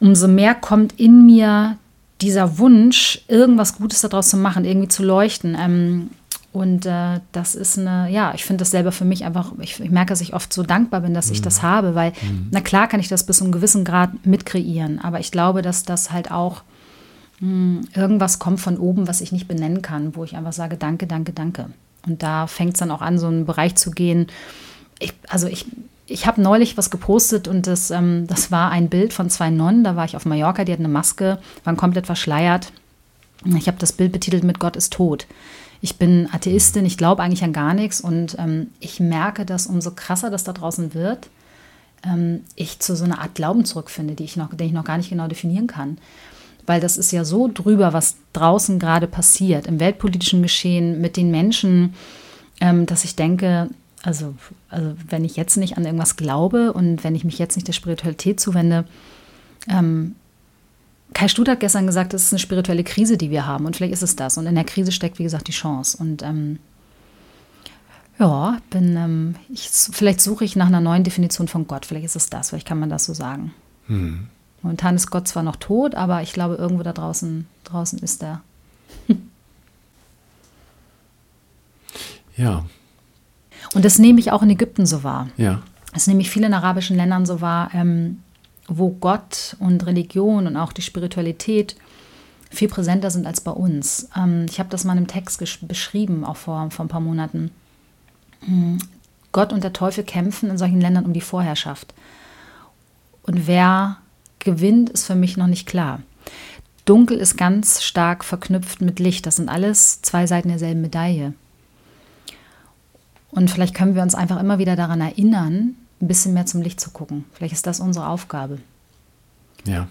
umso mehr kommt in mir dieser Wunsch, irgendwas Gutes daraus zu machen, irgendwie zu leuchten. Ähm, und äh, das ist eine, ja, ich finde das selber für mich einfach, ich, ich merke, dass ich oft so dankbar bin, dass ich das habe, weil, na klar kann ich das bis zu einem gewissen Grad mitkreieren, aber ich glaube, dass das halt auch mh, irgendwas kommt von oben, was ich nicht benennen kann, wo ich einfach sage, danke, danke, danke. Und da fängt es dann auch an, so einen Bereich zu gehen. Ich, also ich, ich habe neulich was gepostet und das, ähm, das war ein Bild von zwei Nonnen. Da war ich auf Mallorca, die hatten eine Maske, waren komplett verschleiert. Ich habe das Bild betitelt mit Gott ist tot. Ich bin Atheistin, ich glaube eigentlich an gar nichts und ähm, ich merke, dass umso krasser das da draußen wird, ähm, ich zu so einer Art Glauben zurückfinde, die ich noch, den ich noch gar nicht genau definieren kann. Weil das ist ja so drüber, was draußen gerade passiert, im weltpolitischen Geschehen, mit den Menschen, ähm, dass ich denke, also, also wenn ich jetzt nicht an irgendwas glaube und wenn ich mich jetzt nicht der Spiritualität zuwende, ähm, Kai Stut hat gestern gesagt, es ist eine spirituelle Krise, die wir haben. Und vielleicht ist es das. Und in der Krise steckt, wie gesagt, die Chance. Und ähm, ja, bin, ähm, ich, vielleicht suche ich nach einer neuen Definition von Gott. Vielleicht ist es das, vielleicht kann man das so sagen. Momentan ist Gott zwar noch tot, aber ich glaube, irgendwo da draußen, draußen ist er. Ja, Und das nehme ich auch in Ägypten so wahr. ja. Das nehme ich viel in arabischen Ländern so wahr, ähm, wo Gott und Religion und auch die Spiritualität viel präsenter sind als bei uns. Ähm, ich habe das mal in einem Text beschrieben, auch vor, vor ein paar Monaten. Mm, Gott und der Teufel kämpfen in solchen Ländern um die Vorherrschaft. Und wer gewinnt, ist für mich noch nicht klar. Dunkel ist ganz stark verknüpft mit Licht. Das sind alles zwei Seiten derselben Medaille. Und vielleicht können wir uns einfach immer wieder daran erinnern, ein bisschen mehr zum Licht zu gucken. Vielleicht ist das unsere Aufgabe. Ja.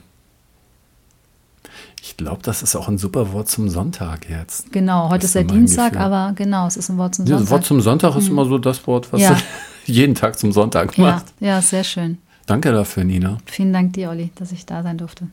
Ich glaube, das ist auch ein super Wort zum Sonntag jetzt. Genau, heute Das ist der Dienstag, Gefühl. aber genau, es ist ein Wort zum Ja, Sonntag. das Wort zum Sonntag ist immer so das Wort, was Ja. [laughs] jeden Tag zum Sonntag ja, machst. ja, sehr schön. Danke dafür, Nina. Vielen Dank dir, Olli, dass ich da sein durfte.